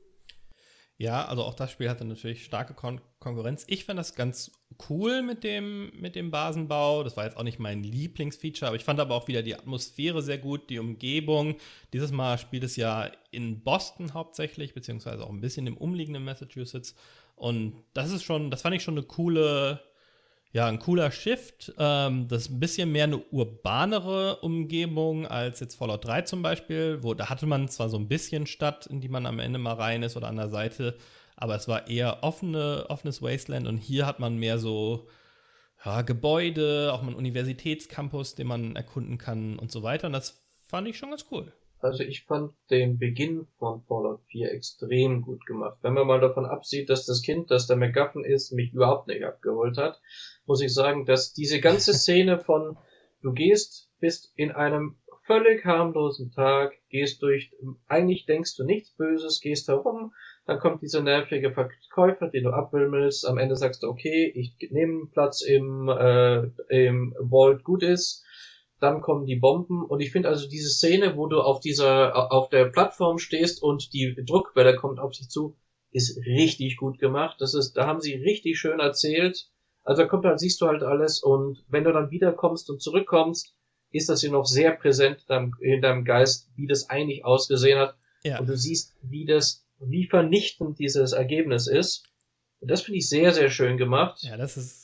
Ja, also auch das Spiel hatte natürlich starke Kon Konkurrenz. Ich fand das ganz cool mit dem, mit dem Basenbau. Das war jetzt auch nicht mein Lieblingsfeature, aber ich fand aber auch wieder die Atmosphäre sehr gut, die Umgebung. Dieses Mal spielt es ja in Boston hauptsächlich, beziehungsweise auch ein bisschen im umliegenden Massachusetts. Und das ist schon, das fand ich schon eine coole, ja, ein cooler Shift. Ähm, das ist ein bisschen mehr eine urbanere Umgebung als jetzt Fallout 3 zum Beispiel, wo da hatte man zwar so ein bisschen Stadt, in die man am Ende mal rein ist oder an der Seite, aber es war eher offene, offenes Wasteland und hier hat man mehr so ja, Gebäude, auch mal einen Universitätscampus, den man erkunden kann und so weiter. Und das fand ich schon ganz cool. Also ich fand den Beginn von Fallout 4 extrem gut gemacht. Wenn man mal davon absieht, dass das Kind, das der MacGuffin ist, mich überhaupt nicht abgeholt hat, muss ich sagen, dass diese ganze [LAUGHS] Szene von du gehst, bist in einem völlig harmlosen Tag, gehst durch, eigentlich denkst du nichts Böses, gehst herum, dann kommt dieser nervige Verkäufer, den du abwimmelst, am Ende sagst du, okay, ich nehme Platz im, äh, im Vault, gut ist, dann kommen die Bomben und ich finde also diese Szene, wo du auf dieser, auf der Plattform stehst und die Druckwelle kommt auf dich zu, ist richtig gut gemacht. Das ist, da haben sie richtig schön erzählt. Also da kommt halt, siehst du halt alles und wenn du dann wiederkommst und zurückkommst, ist das hier noch sehr präsent in deinem, in deinem Geist, wie das eigentlich ausgesehen hat. Ja. Und du siehst, wie das, wie vernichtend dieses Ergebnis ist. Und das finde ich sehr, sehr schön gemacht. Ja, das ist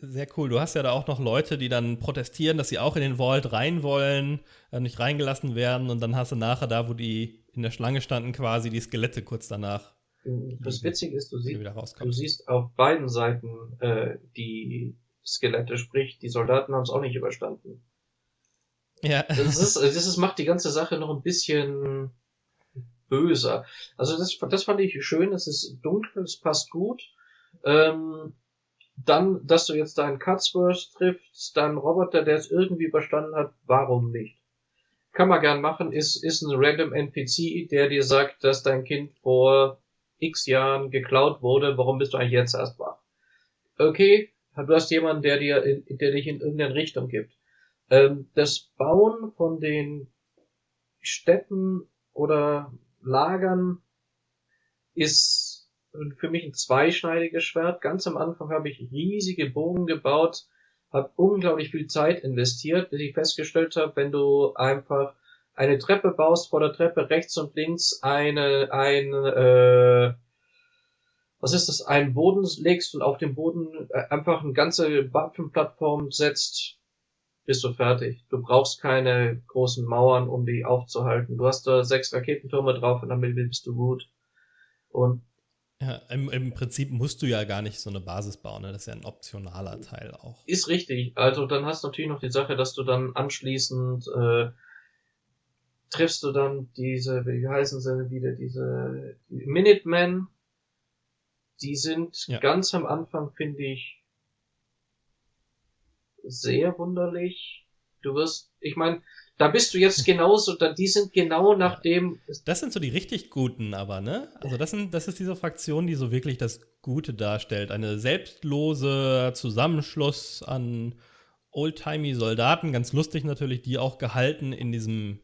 sehr cool. Du hast ja da auch noch Leute, die dann protestieren, dass sie auch in den Vault rein wollen, äh, nicht reingelassen werden und dann hast du nachher da, wo die in der Schlange standen, quasi die Skelette kurz danach Das Witzige ist, du siehst, du siehst auf beiden Seiten äh, die Skelette, sprich, die Soldaten haben es auch nicht überstanden. Ja. Das ist, das ist, macht die ganze Sache noch ein bisschen böser. Also das, das fand ich schön, es ist dunkel, es passt gut. Ähm, dann, dass du jetzt deinen Cutsworth triffst, deinen Roboter, der es irgendwie überstanden hat, warum nicht? Kann man gern machen, ist, ist ein random NPC, der dir sagt, dass dein Kind vor x Jahren geklaut wurde, warum bist du eigentlich jetzt erst wach? Okay, du hast jemanden, der dir, der dich in irgendeine Richtung gibt. Ähm, das Bauen von den Städten oder Lagern ist für mich ein zweischneidiges Schwert. Ganz am Anfang habe ich riesige Bogen gebaut, habe unglaublich viel Zeit investiert, bis ich festgestellt habe, wenn du einfach eine Treppe baust, vor der Treppe rechts und links eine, ein, äh, was ist das, einen Boden legst und auf dem Boden äh, einfach eine ganze Waffenplattform setzt, bist du fertig. Du brauchst keine großen Mauern, um die aufzuhalten. Du hast da sechs Raketentürme drauf und damit bist du gut. Und ja, im, im Prinzip musst du ja gar nicht so eine Basis bauen, ne? das ist ja ein optionaler Teil auch. Ist richtig. Also dann hast du natürlich noch die Sache, dass du dann anschließend äh, triffst du dann diese, wie heißen sie wieder, diese die Minutemen. Die sind ja. ganz am Anfang, finde ich, sehr wunderlich. Du wirst, ich meine, da bist du jetzt genauso, da, die sind genau nach dem. Das sind so die richtig guten, aber, ne? Also, das, sind, das ist diese Fraktion, die so wirklich das Gute darstellt. Eine selbstlose Zusammenschluss an oldtimey Soldaten, ganz lustig natürlich, die auch gehalten in diesem,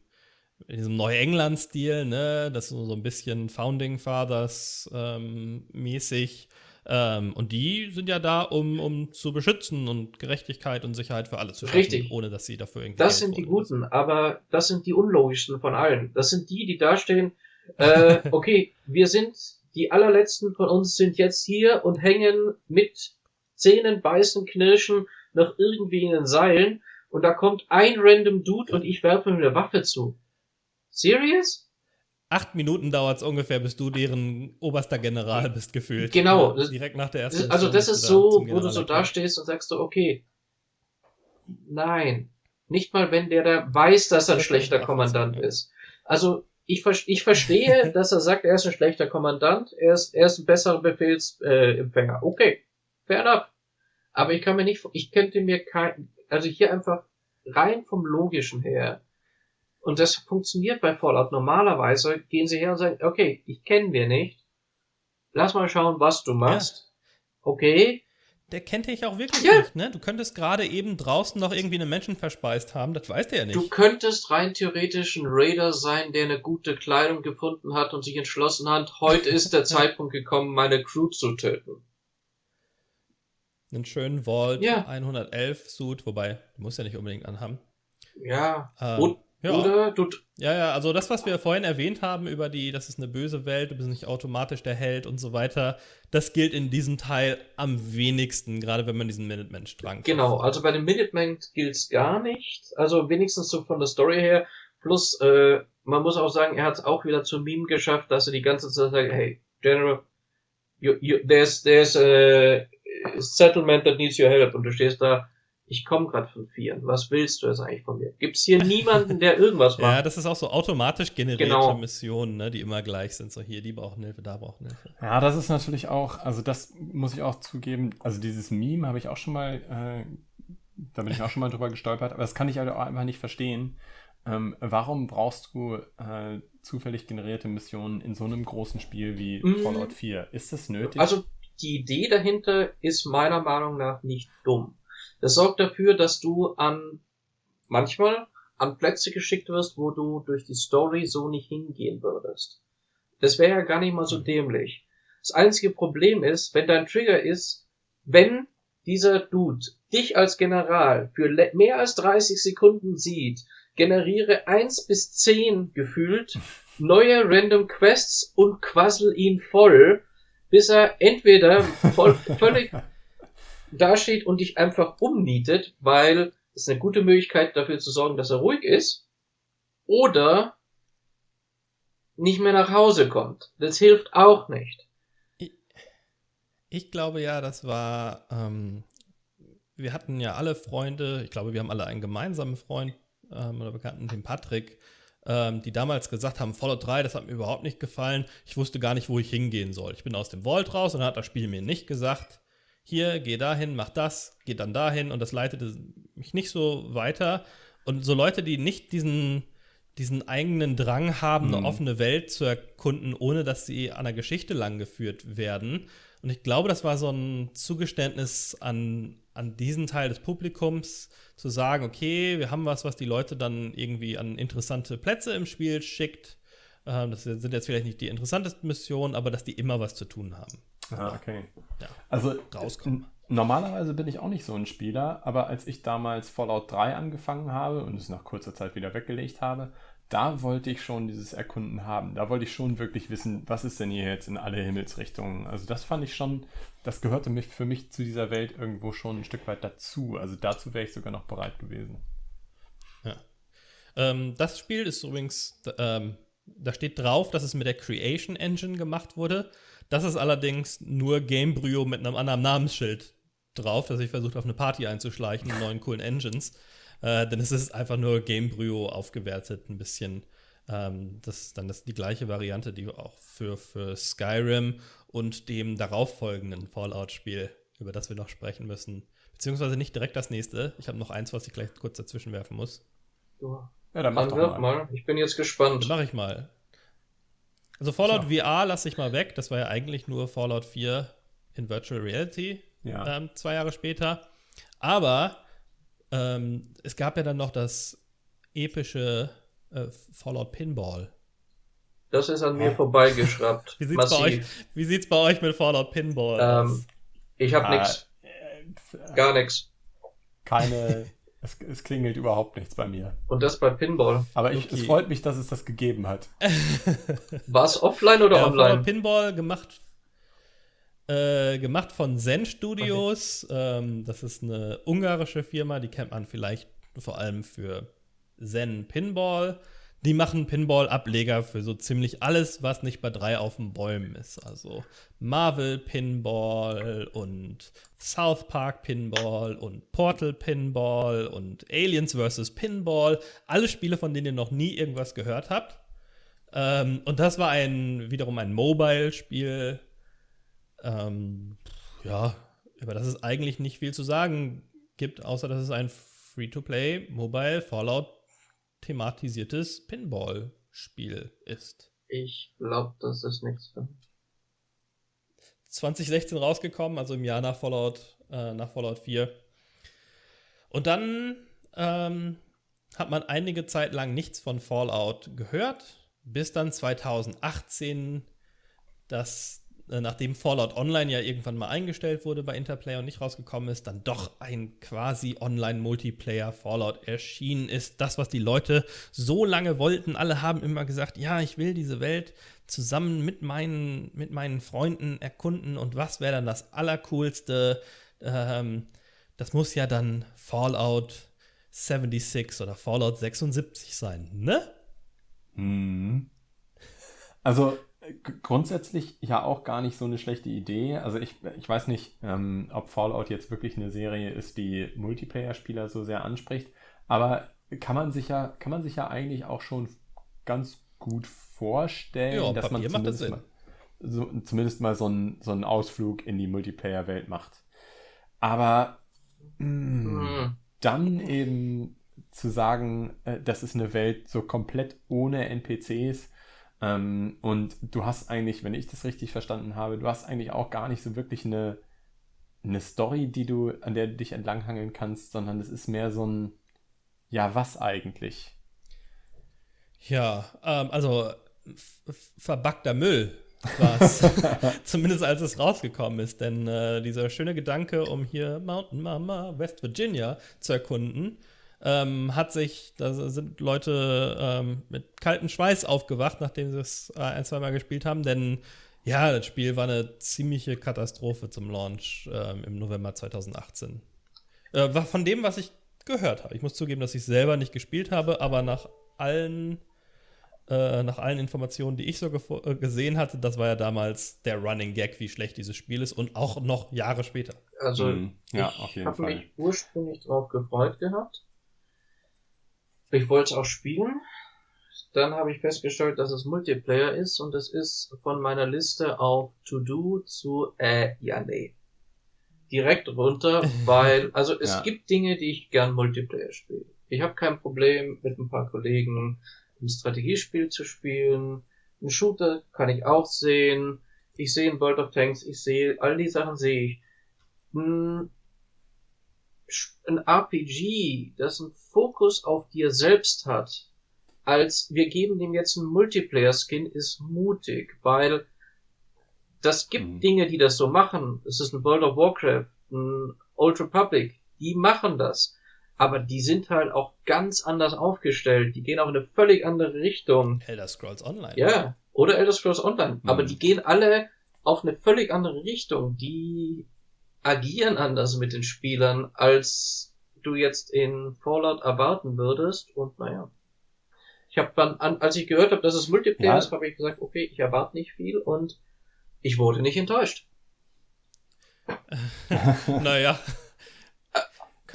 in diesem Neuengland-Stil, ne? Das ist so ein bisschen Founding Fathers ähm, mäßig. Ähm, und die sind ja da, um, um zu beschützen und Gerechtigkeit und Sicherheit für alle zu schaffen, Richtig. ohne dass sie dafür irgendwie. Das sind die Guten, aber das sind die unlogischsten von allen. Das sind die, die dastehen, äh, [LAUGHS] okay, wir sind, die allerletzten von uns sind jetzt hier und hängen mit Zähnen, Beißen, Knirschen noch irgendwie in den Seilen und da kommt ein random Dude und ich werfe mir eine Waffe zu. Serious? Acht Minuten dauert es ungefähr, bis du deren oberster General bist, gefühlt. Genau. Ja, direkt nach der ersten. Also das ist so, wo du so dastehst und sagst so, okay, nein. Nicht mal, wenn der da weiß, dass er ein schlechter Kommandant ist. Also ich, ich verstehe, [LAUGHS] dass er sagt, er ist ein schlechter Kommandant, er ist, er ist ein besserer Befehlsempfänger. Äh, okay, fair enough. Aber ich kann mir nicht, ich könnte mir kein, also hier einfach rein vom Logischen her, und das funktioniert bei Fallout. Normalerweise gehen sie her und sagen, okay, ich kenne wir nicht. Lass mal schauen, was du machst. Ja. Okay. Der kennt dich auch wirklich ja. nicht, ne? Du könntest gerade eben draußen noch irgendwie einen Menschen verspeist haben, das weißt du ja nicht. Du könntest rein theoretisch ein Raider sein, der eine gute Kleidung gefunden hat und sich entschlossen hat, heute ist der [LAUGHS] Zeitpunkt gekommen, meine Crew zu töten. Einen schönen Vault ja. 111 Suit, wobei, du musst ja nicht unbedingt anhaben. Ja, ähm, und ja. Oder du. Ja, ja, also das, was wir vorhin erwähnt haben über die, das ist eine böse Welt, du bist nicht automatisch der Held und so weiter, das gilt in diesem Teil am wenigsten, gerade wenn man diesen Minuteman-Strang Genau, also bei dem Minuteman gilt es gar nicht. Also wenigstens so von der Story her. Plus, äh, man muss auch sagen, er hat es auch wieder zum Meme geschafft, dass er die ganze Zeit sagt, hey, General, you, you, there's, there's a settlement that needs your help. Und du stehst da, ich komme gerade von Vieren. Was willst du jetzt eigentlich von mir? Gibt es hier niemanden, der irgendwas [LAUGHS] macht? Ja, das ist auch so automatisch generierte genau. Missionen, ne, die immer gleich sind. So hier, die brauchen Hilfe, da brauchen Hilfe. Ja, das ist natürlich auch, also das muss ich auch zugeben, also dieses Meme habe ich auch schon mal, äh, da bin ich auch schon mal drüber gestolpert, aber das kann ich halt auch einfach nicht verstehen. Ähm, warum brauchst du äh, zufällig generierte Missionen in so einem großen Spiel wie mm. Fallout 4? Ist das nötig? Also die Idee dahinter ist meiner Meinung nach nicht dumm. Das sorgt dafür, dass du an manchmal an Plätze geschickt wirst, wo du durch die Story so nicht hingehen würdest. Das wäre ja gar nicht mal so dämlich. Das einzige Problem ist, wenn dein Trigger ist, wenn dieser Dude dich als General für mehr als 30 Sekunden sieht, generiere 1 bis 10 gefühlt neue Random Quests und quassel ihn voll, bis er entweder voll, völlig [LAUGHS] dasteht und dich einfach umnietet, weil es eine gute Möglichkeit dafür zu sorgen, dass er ruhig ist, oder nicht mehr nach Hause kommt. Das hilft auch nicht. Ich, ich glaube ja, das war, ähm, wir hatten ja alle Freunde, ich glaube, wir haben alle einen gemeinsamen Freund ähm, oder Bekannten, den Patrick, ähm, die damals gesagt haben, Fallout 3, das hat mir überhaupt nicht gefallen. Ich wusste gar nicht, wo ich hingehen soll. Ich bin aus dem Vault raus und dann hat das Spiel mir nicht gesagt, hier, geh dahin, mach das, geh dann dahin und das leitete mich nicht so weiter. Und so Leute, die nicht diesen, diesen eigenen Drang haben, mhm. eine offene Welt zu erkunden, ohne dass sie an der Geschichte langgeführt werden. Und ich glaube, das war so ein Zugeständnis an, an diesen Teil des Publikums, zu sagen, okay, wir haben was, was die Leute dann irgendwie an interessante Plätze im Spiel schickt. Ähm, das sind jetzt vielleicht nicht die interessantesten Missionen, aber dass die immer was zu tun haben. Ah, okay. Ja, also rauskommen. Normalerweise bin ich auch nicht so ein Spieler, aber als ich damals Fallout 3 angefangen habe und es nach kurzer Zeit wieder weggelegt habe, da wollte ich schon dieses Erkunden haben. Da wollte ich schon wirklich wissen, was ist denn hier jetzt in alle Himmelsrichtungen. Also das fand ich schon, das gehörte mich für mich zu dieser Welt irgendwo schon ein Stück weit dazu. Also dazu wäre ich sogar noch bereit gewesen. Ja. Ähm, das Spiel ist übrigens, ähm, da steht drauf, dass es mit der Creation Engine gemacht wurde. Das ist allerdings nur Gamebryo mit einem anderen Namensschild drauf, das ich versucht auf eine Party einzuschleichen, mit neuen coolen Engines. Äh, denn es ist einfach nur Gamebryo aufgewertet, ein bisschen. Ähm, das ist dann das, die gleiche Variante, die auch für, für Skyrim und dem darauffolgenden Fallout-Spiel, über das wir noch sprechen müssen. Beziehungsweise nicht direkt das nächste. Ich habe noch eins, was ich gleich kurz dazwischen werfen muss. Ja, dann mach dann doch mal. mal. Ich bin jetzt gespannt. Dann mache ich mal. Also Fallout VR lasse ich mal weg. Das war ja eigentlich nur Fallout 4 in Virtual Reality, Ja. ähm, zwei Jahre später. Aber ähm, es gab ja dann noch das epische äh, Fallout Pinball. Das ist an mir Hä? vorbeigeschraubt. [LAUGHS] Wie sieht's, bei euch, wie sieht's bei euch mit Fallout Pinball Ähm, aus? ich habe Ah, nix, äh, gar nichts. Keine, es, es klingelt überhaupt nichts bei mir. Und das bei Pinball. Aber ich, Okay. es freut mich, dass es das gegeben hat. [LAUGHS] War es offline oder Ja, online? Pinball gemacht, äh, gemacht von Zen Studios. Ähm, das ist eine ungarische Firma, die kennt man vielleicht vor allem für Zen Pinball. Die machen Pinball-Ableger für so ziemlich alles, was nicht bei drei auf den Bäumen ist. Also Marvel Pinball und South Park Pinball und Portal Pinball und Aliens vs. Pinball. Alle Spiele, von denen ihr noch nie irgendwas gehört habt. Ähm, und das war ein wiederum ein Mobile-Spiel. Ähm, ja, über das es eigentlich nicht viel zu sagen gibt, außer dass es ein Free-to-Play Mobile Fallout thematisiertes Pinball-Spiel ist. Ich glaube, das ist nichts für mich. 2016 rausgekommen, also im Jahr nach Fallout, äh, nach Fallout 4. Und dann ähm, hat man einige Zeit lang nichts von Fallout gehört, bis dann 2018 das, nachdem Fallout Online ja irgendwann mal eingestellt wurde bei Interplay und nicht rausgekommen ist, dann doch ein quasi Online-Multiplayer Fallout erschienen ist. Das, was die Leute so lange wollten. Alle haben immer gesagt, ja, ich will diese Welt zusammen mit meinen, mit meinen Freunden erkunden und was wäre dann das Allercoolste? Ähm, das muss ja dann Fallout 76 oder Fallout 76 sein, ne? Mhm. Also äh, grundsätzlich ja auch gar nicht so eine schlechte Idee. Also ich, ich weiß nicht, ähm, ob Fallout jetzt wirklich eine Serie ist, die Multiplayer-Spieler so sehr anspricht, aber kann man sich ja, kann man sich ja eigentlich auch schon ganz gut vorstellen, Ja, dass man Papier das zumindest mal, so, zumindest mal so einen, so einen Ausflug in die Multiplayer-Welt macht. Aber mh, Hm. dann eben zu sagen, äh, das ist eine Welt so komplett ohne NPCs. Ähm, und du hast eigentlich, wenn ich das richtig verstanden habe, du hast eigentlich auch gar nicht so wirklich eine, eine Story, die du, an der du dich entlanghangeln kannst, sondern es ist mehr so ein, ja, was eigentlich? Ja, ähm, also verbackter Müll war es. [LAUGHS] [LAUGHS] Zumindest als es rausgekommen ist. Denn äh, dieser schöne Gedanke, um hier Mountain Mama, West Virginia zu erkunden, ähm, hat sich, da sind Leute ähm, mit kaltem Schweiß aufgewacht, nachdem sie es äh, ein, zwei Mal gespielt haben. Denn ja, das Spiel war eine ziemliche Katastrophe zum Launch ähm, im November 2018. Äh, war von dem, was ich gehört habe. Ich muss zugeben, dass ich selber nicht gespielt habe, aber nach allen äh, nach allen Informationen, die ich so äh, gesehen hatte, das war ja damals der Running Gag, wie schlecht dieses Spiel ist und auch noch Jahre später. Also, Hm, ja, ich auf jeden habe mich ursprünglich drauf gefreut gehabt. Ich wollte es auch spielen. Dann habe ich festgestellt, dass es Multiplayer ist und es ist von meiner Liste auf To Do zu äh, ja nee. Direkt runter, [LAUGHS] weil, also es Ja. gibt Dinge, die ich gern Multiplayer spiele. Ich habe kein Problem mit ein paar Kollegen ein Strategiespiel zu spielen. Ein Shooter kann ich auch sehen. Ich sehe ein World of Tanks, ich sehe, all die Sachen sehe ich. Hm, ein RPG, das einen Fokus auf dir selbst hat, als wir geben dem jetzt einen Multiplayer-Skin, ist mutig, weil das gibt Mhm. Dinge, die das so machen. Es ist ein World of Warcraft, ein Old Republic, die machen das. Aber die sind halt auch ganz anders aufgestellt. Die gehen auch in eine völlig andere Richtung. Elder Scrolls Online. Ja, oder Elder Scrolls Online. Aber Mhm. die gehen alle auf eine völlig andere Richtung. Die agieren anders mit den Spielern als du jetzt in Fallout erwarten würdest. Und naja. Ich habe dann, an, als ich gehört habe, dass es Multiplayer Ja. ist, habe ich gesagt, okay, ich erwarte nicht viel und ich wurde nicht enttäuscht. [LAUGHS] naja.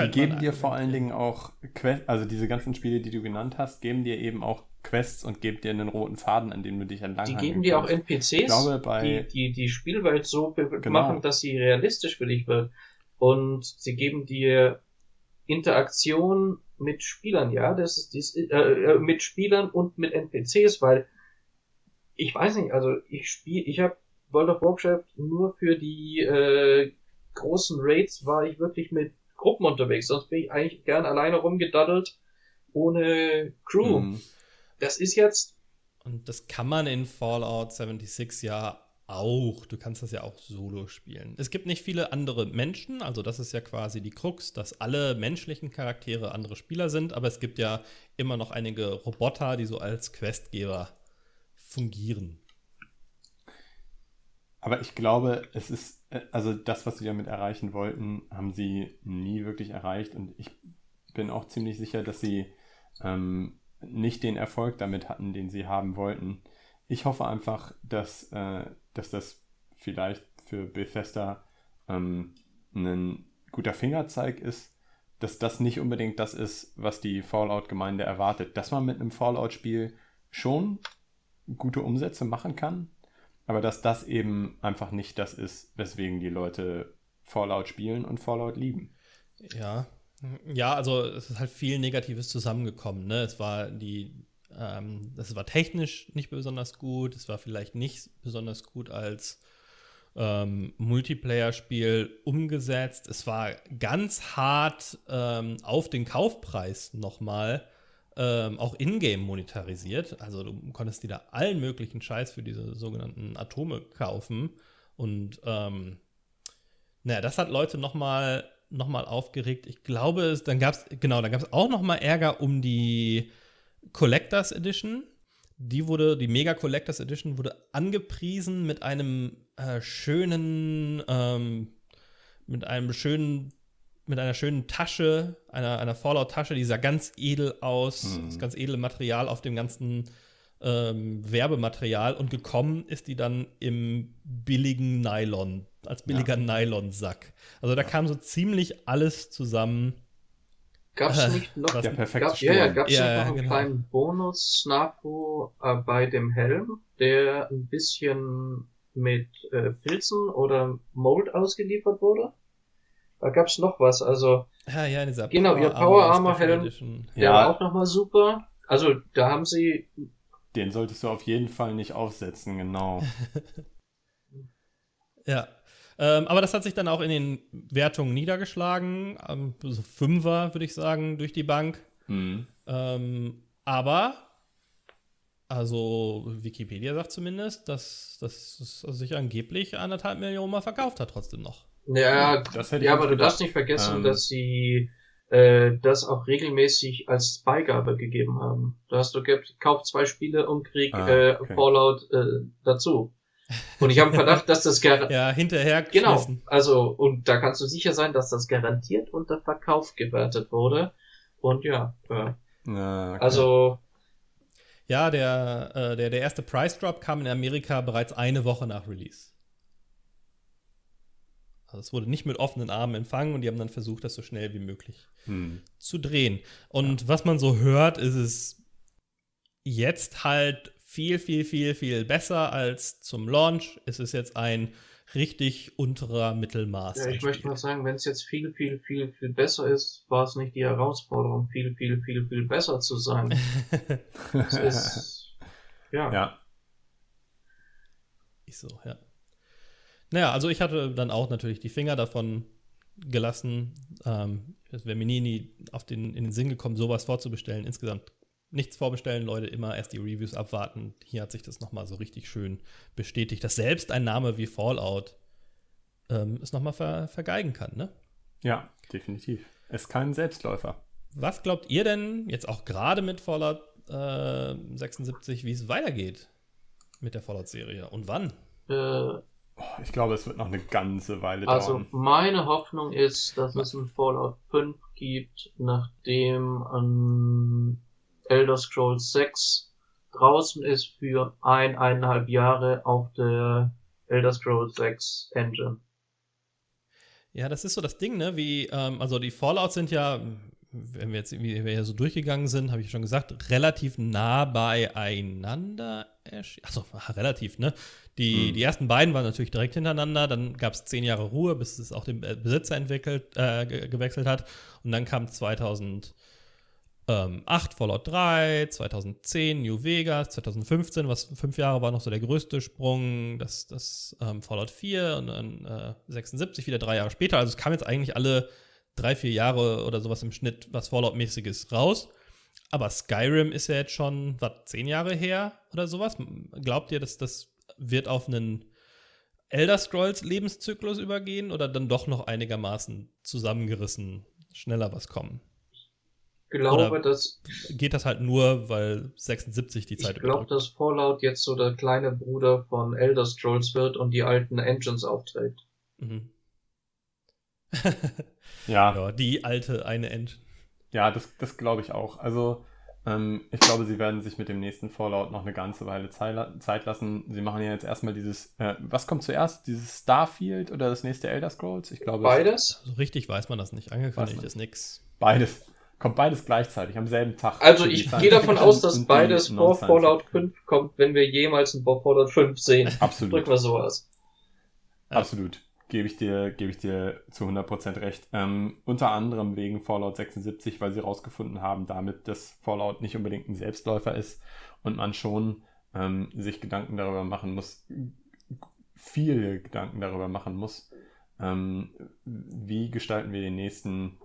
Die geben dir vor allen. Dingen auch Quests, also diese ganzen Spiele, die du genannt hast, geben dir eben auch Quests und geben dir einen roten Faden, an dem du dich entlang Die geben dir auch. NPCs, glaube, die, die die Spielwelt so Genau. machen, dass sie realistisch für dich wird. Und sie geben dir Interaktion mit Spielern, ja, das ist dies, äh, äh, mit Spielern und mit NPCs, weil ich weiß nicht, also ich spiele, ich habe World of Warcraft nur für die äh, großen Raids war ich wirklich mit Gruppen unterwegs, sonst bin ich eigentlich gern alleine rumgedaddelt ohne Crew. Mhm. Das ist jetzt Und das kann man in Fallout 76 ja auch. Du kannst das ja auch solo spielen. Es gibt nicht viele andere Menschen, also das ist ja quasi die Krux, dass alle menschlichen Charaktere andere Spieler sind, aber es gibt ja immer noch einige Roboter, die so als Questgeber fungieren. Aber ich glaube, es ist, äh, also das, was sie damit erreichen wollten, haben sie nie wirklich erreicht. Und ich bin auch ziemlich sicher, dass sie ähm, nicht den Erfolg damit hatten, den sie haben wollten. Ich hoffe einfach, dass, äh, dass das vielleicht für Bethesda ähm, ein guter Fingerzeig ist, dass das nicht unbedingt das ist, was die Fallout-Gemeinde erwartet. Dass man mit einem Fallout-Spiel schon gute Umsätze machen kann, aber dass das eben einfach nicht das ist, weswegen die Leute Fallout spielen und Fallout lieben. Ja. Ja, also es ist halt viel Negatives zusammengekommen. Ne? Es war die, ähm, es war technisch nicht besonders gut, es war vielleicht nicht besonders gut als ähm, Multiplayer-Spiel umgesetzt. Es war ganz hart ähm, auf den Kaufpreis nochmal ähm, auch in-game monetarisiert. Also du konntest dir da allen möglichen Scheiß für diese sogenannten Atome kaufen. Und ähm, naja, das hat Leute nochmal noch mal aufgeregt. Ich glaube, es, dann gab es, genau, dann gab es auch nochmal Ärger um die Collectors Edition. Die wurde, die Mega Collectors Edition wurde angepriesen mit einem äh, schönen, ähm, mit einem schönen, mit einer schönen Tasche, einer, einer Fallout-Tasche, die sah ganz edel aus, Mhm. das ganz edle Material auf dem ganzen ähm, Werbematerial und gekommen ist die dann im billigen Nylon, als billiger Nylonsack. Also da kam so ziemlich alles zusammen. Gab's Äh, nicht noch was- Der perfekte Gab, ja, ja, gab's Ja, nicht ja, noch einen genau. kleinen Bonus Snapo äh, bei dem Helm, der ein bisschen mit äh, Pilzen oder Mold ausgeliefert wurde? Da gab's noch was, also Ja, ja, dieser Genau, ihr Power Armor Helm. Der Ja. war auch nochmal super. Also da haben sie, Den solltest du auf jeden Fall nicht aufsetzen, genau. [LAUGHS] Ja. Ähm, aber das hat sich dann auch in den Wertungen niedergeschlagen. Ähm, so Fünfer, würde ich sagen, durch die Bank. Mhm. Ähm, aber, also Wikipedia sagt zumindest, dass, dass es sich angeblich anderthalb Millionen Mal verkauft hat, trotzdem noch. ja, Das hätte ich ja, aber du darfst nicht vergessen, Ähm. dass sie äh, das auch regelmäßig als Beigabe gegeben haben. Du hast du kauf zwei Spiele und krieg Ah, äh, okay. Fallout äh, dazu. Und ich habe Verdacht, dass das gar [LAUGHS] Ja, hinterher Genau, geschmissen. also und da kannst du sicher sein, dass das garantiert unter Verkauf gewertet wurde. Und ja, äh, Ja, okay. also Ja, der, äh, der, der erste Price Drop kam in Amerika bereits eine Woche nach Release. Also es wurde nicht mit offenen Armen empfangen und die haben dann versucht, das so schnell wie möglich Hm. zu drehen. Und was man so hört, ist es jetzt halt viel, viel, viel, viel besser als zum Launch. Es ist jetzt ein richtig unterer Mittelmaß. ja, ich möchte mal sagen, wenn es jetzt viel, viel, viel, viel besser ist, war es nicht die Herausforderung, viel, viel, viel, viel besser zu sein. [LAUGHS] Es ist [LAUGHS] ja, ja. Ich so, ja. Naja, also ich hatte dann auch natürlich die Finger davon gelassen. Ähm, es wäre mir nie, nie auf den, in den Sinn gekommen, sowas vorzubestellen. Insgesamt nichts vorbestellen, Leute, immer erst die Reviews abwarten. Hier hat sich das nochmal so richtig schön bestätigt, dass selbst ein Name wie Fallout ähm, es nochmal ver vergeigen kann, ne? ja, definitiv. Ist kein Selbstläufer. Was glaubt ihr denn jetzt auch gerade mit Fallout äh, 76, wie es weitergeht mit der Fallout-Serie und wann? äh, ich glaube, es wird noch eine ganze Weile also dauern. meine Hoffnung ist, dass es ein Fallout 5 gibt, nachdem an Elder Scrolls 6 draußen ist für ein, eineinhalb Jahre auf der Elder Scrolls 6 Engine. Ja, das ist so das Ding, ne? Wie, ähm, also die Fallouts sind ja, wenn wir jetzt wie wir hier so durchgegangen sind, habe ich schon gesagt, relativ nah beieinander. Achso, [LAUGHS] relativ, ne? Die, hm. die ersten beiden waren natürlich direkt hintereinander, dann gab es zehn Jahre Ruhe, bis es auch den Besitzer entwickelt, äh, gewechselt hat. Und dann kam 2008 Fallout 3, 2010 New Vegas, 2015, was fünf Jahre war noch so der größte Sprung, das, das ähm, Fallout 4 und dann äh, 76 wieder drei Jahre später. Also es kam jetzt eigentlich alle drei, vier Jahre oder sowas im Schnitt was Fallout-mäßiges raus. Aber Skyrim ist ja jetzt schon, was, zehn Jahre her oder sowas? Glaubt ihr, dass das wird auf einen Elder Scrolls Lebenszyklus übergehen oder dann doch noch einigermaßen zusammengerissen schneller was kommen? Ich glaube, oder dass. Geht das halt nur, weil 76 die Zeit Ich glaube, dass Fallout jetzt so der kleine Bruder von Elder Scrolls wird und die alten Engines aufträgt. Mhm. ja. [LAUGHS] ja. Die alte eine Engine. Ja, das, das glaube ich auch. Also, ähm, ich glaube, sie werden sich mit dem nächsten Fallout noch eine ganze Weile Zeit lassen. Sie machen ja jetzt erstmal dieses, äh, was kommt zuerst? Dieses Starfield oder das nächste Elder Scrolls? Ich glaube. Beides? So richtig weiß man das nicht. Angekündigt ist nix. Beides. Kommt beides gleichzeitig am selben Tag. Also ich gehe davon [LAUGHS] aus, dass beides vor Fallout 5 kommt, wenn wir jemals ein Fallout 5 sehen. Absolut. Drücken wir sowas. Absolut gebe ich dir, gebe ich dir zu 100% recht. Ähm, unter anderem wegen Fallout 76, weil sie herausgefunden haben, damit, dass Fallout nicht unbedingt ein Selbstläufer ist und man schon ähm, sich Gedanken darüber machen muss, viele Gedanken darüber machen muss, ähm, wie gestalten wir den nächsten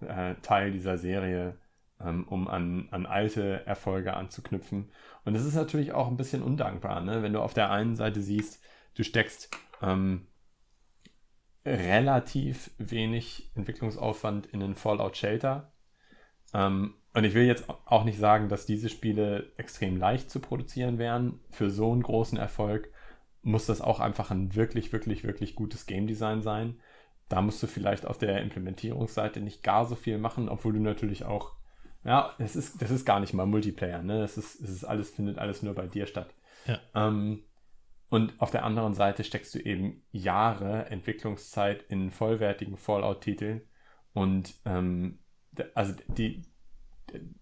äh, Teil dieser Serie, ähm, um an, an alte Erfolge anzuknüpfen. Und es ist natürlich auch ein bisschen undankbar, ne? wenn du auf der einen Seite siehst, du steckst ähm, relativ wenig Entwicklungsaufwand in den Fallout Shelter. Ähm, und ich will jetzt auch nicht sagen, dass diese Spiele extrem leicht zu produzieren wären. Für so einen großen Erfolg muss das auch einfach ein wirklich, wirklich, wirklich gutes Game Design sein. Da musst du vielleicht auf der Implementierungsseite nicht gar so viel machen, obwohl du natürlich auch, ja, das ist, das ist gar nicht mal Multiplayer, ne? Das ist, das ist alles, findet alles nur bei dir statt. Ja. Ähm, und auf der anderen Seite steckst du eben Jahre Entwicklungszeit in vollwertigen Fallout-Titeln. Und ähm, also die, die,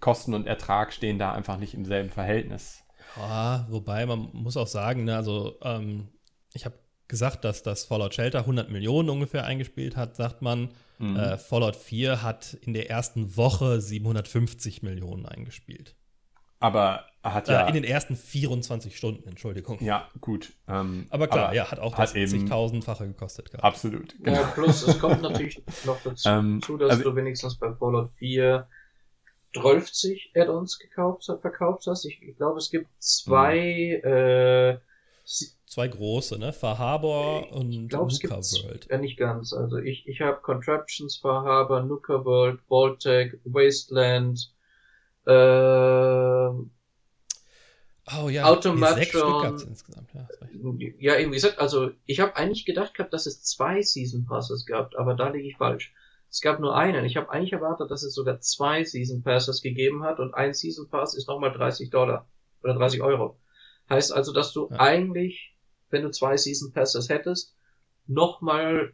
Kosten und Ertrag stehen da einfach nicht im selben Verhältnis. Ja, wobei man muss auch sagen, ne, also ähm, ich habe gesagt, dass das Fallout Shelter 100 Millionen ungefähr eingespielt hat, sagt man. Mhm. Äh, Fallout 4 hat in der ersten Woche 750 Millionen eingespielt. Aber hat ja. Äh, in den ersten 24 Stunden, Entschuldigung. Ja, gut. Ähm, aber klar, aber ja, hat auch das 70.000-fache gekostet. Gehabt. Absolut. Genau. Ja, plus es kommt natürlich noch [LAUGHS] dazu, ähm, dass also, du wenigstens bei Fallout 4 12 Add-ons gekauft, verkauft hast. Ich, ich glaube, es gibt zwei. Äh, zwei große, ne? Far Harbor und ich glaub, Nuka World. Ja, nicht ganz. Also ich, ich habe Contraptions, Far Harbor, Nuka World, Vaultec, Wasteland, äh, Oh ja, Automatron. Sechs Stück insgesamt. Ja, ja, irgendwie gesagt, also ich habe eigentlich gedacht gehabt, dass es zwei Season Passes gab, aber da liege ich falsch. Es gab nur einen. Ich habe eigentlich erwartet, dass es sogar zwei Season Passes gegeben hat und ein Season Pass ist nochmal 30 Dollar oder 30 Euro. Heißt also, dass du ja. eigentlich, wenn du zwei Season Passes hättest, nochmal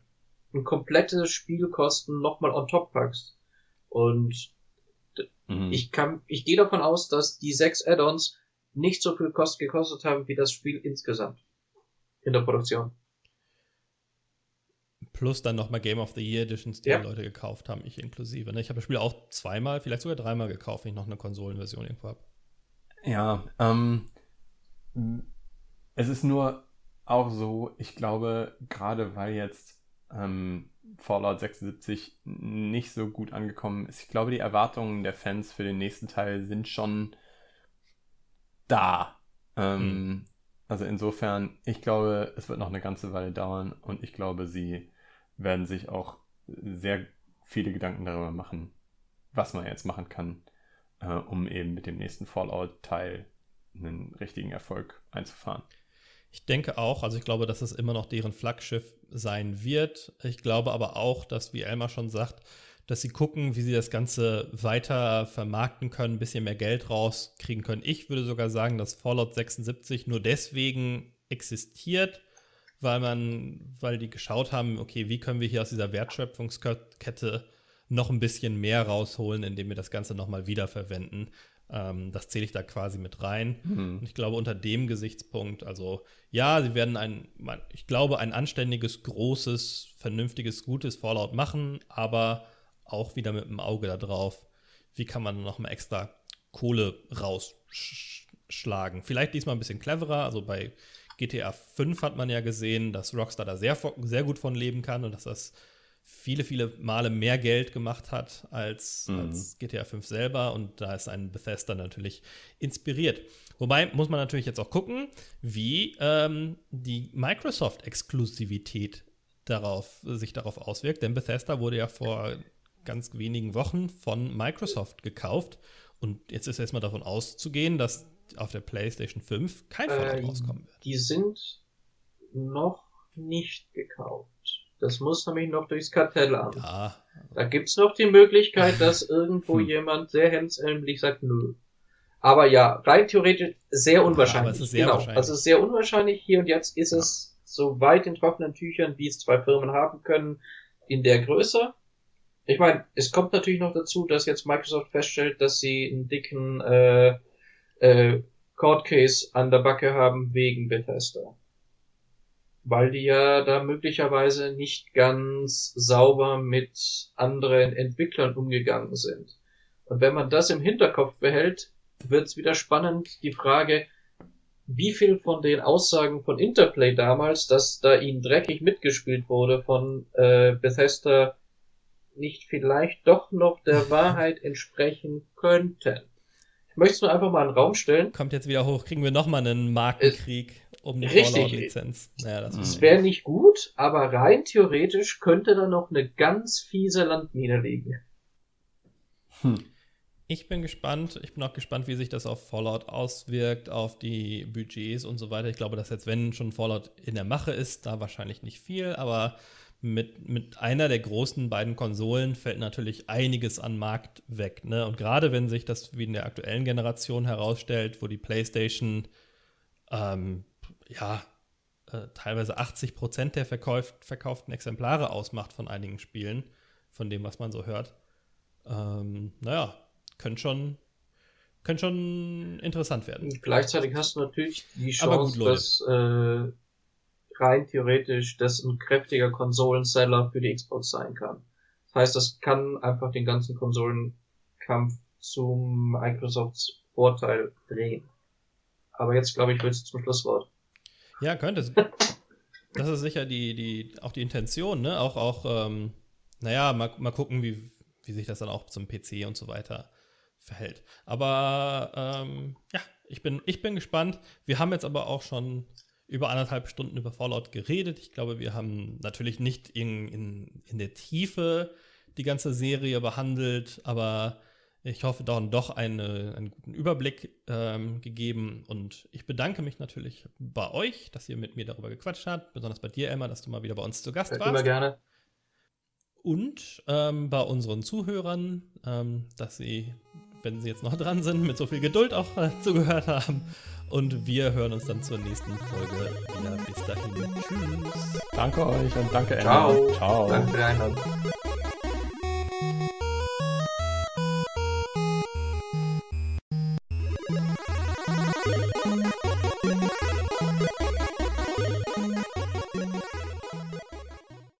ein komplettes Spielkosten nochmal on top packst. Und mhm. ich kann, ich gehe davon aus, dass die sechs Add-ons nicht so viel Kost gekostet haben wie das Spiel insgesamt in der Produktion. Plus dann nochmal Game of the Year Editions, die ja. Leute gekauft haben, ich inklusive. Ne? Ich habe das Spiel auch zweimal, vielleicht sogar dreimal gekauft, wenn ich noch eine Konsolenversion irgendwo habe. Ja, ähm, es ist nur auch so, ich glaube, gerade weil jetzt ähm, Fallout 76 nicht so gut angekommen ist, ich glaube, die Erwartungen der Fans für den nächsten Teil sind schon da. Ähm, mhm. Also insofern, ich glaube, es wird noch eine ganze Weile dauern und ich glaube, sie werden sich auch sehr viele Gedanken darüber machen, was man jetzt machen kann, äh, um eben mit dem nächsten Fallout-Teil einen richtigen Erfolg einzufahren. Ich denke auch, also ich glaube, dass es immer noch deren Flaggschiff sein wird. Ich glaube aber auch, dass, wie Elmar schon sagt, dass sie gucken, wie sie das Ganze weiter vermarkten können, ein bisschen mehr Geld rauskriegen können. Ich würde sogar sagen, dass Fallout 76 nur deswegen existiert, weil man, weil die geschaut haben, okay, wie können wir hier aus dieser Wertschöpfungskette noch ein bisschen mehr rausholen, indem wir das Ganze nochmal wiederverwenden. Ähm, das zähle ich da quasi mit rein. Mhm. Und ich glaube, unter dem Gesichtspunkt, also ja, sie werden ein, ich glaube, ein anständiges, großes, vernünftiges, gutes Fallout machen, aber auch wieder mit dem Auge da drauf, wie kann man noch mal extra Kohle rausschlagen. Vielleicht diesmal ein bisschen cleverer, also bei GTA 5 hat man ja gesehen, dass Rockstar da sehr, sehr gut von leben kann und dass das viele, viele Male mehr Geld gemacht hat als, mhm. als GTA 5 selber. Und da ist ein Bethesda natürlich inspiriert. Wobei muss man natürlich jetzt auch gucken, wie ähm, die Microsoft-Exklusivität darauf, sich darauf auswirkt. Denn Bethesda wurde ja vor ganz wenigen Wochen von Microsoft gekauft. Und jetzt ist erstmal davon auszugehen, dass auf der PlayStation 5 kein Fallout äh, rauskommen wird. Die sind noch nicht gekauft. Das muss nämlich noch durchs Kartellamt. Ja. Da gibt's noch die Möglichkeit, dass [LAUGHS] irgendwo hm. jemand sehr hemsärmlich sagt, nö. Aber ja, rein theoretisch sehr unwahrscheinlich. Ja, sehr genau. Also sehr unwahrscheinlich. Hier und jetzt ist ja. es so weit in trockenen Tüchern, wie es zwei Firmen haben können, in der Größe. Ich meine, es kommt natürlich noch dazu, dass jetzt Microsoft feststellt, dass sie einen dicken äh, äh, Court Case an der Backe haben wegen Bethesda. Weil die ja da möglicherweise nicht ganz sauber mit anderen Entwicklern umgegangen sind. Und wenn man das im Hinterkopf behält, wird es wieder spannend, die Frage, wie viel von den Aussagen von Interplay damals, dass da ihnen dreckig mitgespielt wurde von äh, Bethesda, nicht vielleicht doch noch der [LAUGHS] Wahrheit entsprechen könnten. Ich möchte es nur einfach mal in den Raum stellen. Kommt jetzt wieder hoch, kriegen wir nochmal einen Markenkrieg es, um die Fallout-Lizenz. Naja, das das wäre nicht gut, aber rein theoretisch könnte da noch eine ganz fiese Landmine liegen. Hm. Ich bin gespannt. Ich bin auch gespannt, wie sich das auf Fallout auswirkt, auf die Budgets und so weiter. Ich glaube, dass jetzt, wenn schon Fallout in der Mache ist, da wahrscheinlich nicht viel, aber mit, mit einer der großen beiden Konsolen fällt natürlich einiges an Markt weg. Ne? Und gerade wenn sich das wie in der aktuellen Generation herausstellt, wo die PlayStation ähm, ja äh, teilweise 80 Prozent der verkauf, verkauften Exemplare ausmacht von einigen Spielen, von dem, was man so hört. Ähm, naja, könnte schon, könnte schon interessant werden. Gleichzeitig hast du natürlich die Chance, gut, dass äh, rein theoretisch das ein kräftiger Konsolenseller für die Xbox sein kann. Das heißt, das kann einfach den ganzen Konsolenkampf zum Microsofts Vorteil drehen. Aber jetzt, glaube ich, wird es zum Schlusswort. Ja, könnte. [LAUGHS] Das ist sicher die, die, auch die Intention, ne? Auch, auch, ähm, naja, mal, mal gucken, wie, wie sich das dann auch zum PC und so weiter verhält. Aber ähm, ja, ich bin, ich bin gespannt. Wir haben jetzt aber auch schon über anderthalb Stunden über Fallout geredet. Ich glaube, wir haben natürlich nicht in, in, in der Tiefe die ganze Serie behandelt, aber ich hoffe, dann doch eine, einen guten Überblick ähm, gegeben. Und ich bedanke mich natürlich bei euch, dass ihr mit mir darüber gequatscht habt. Besonders bei dir, Emma, dass du mal wieder bei uns zu Gast ja, warst. Immer gerne. Und ähm, bei unseren Zuhörern, ähm, dass sie, wenn sie jetzt noch dran sind, mit so viel Geduld auch äh, zugehört haben. Und wir hören uns dann zur nächsten Folge wieder. Bis dahin. Tschüss. Danke euch und danke, Ciao. Ciao. Danke für die Einladung.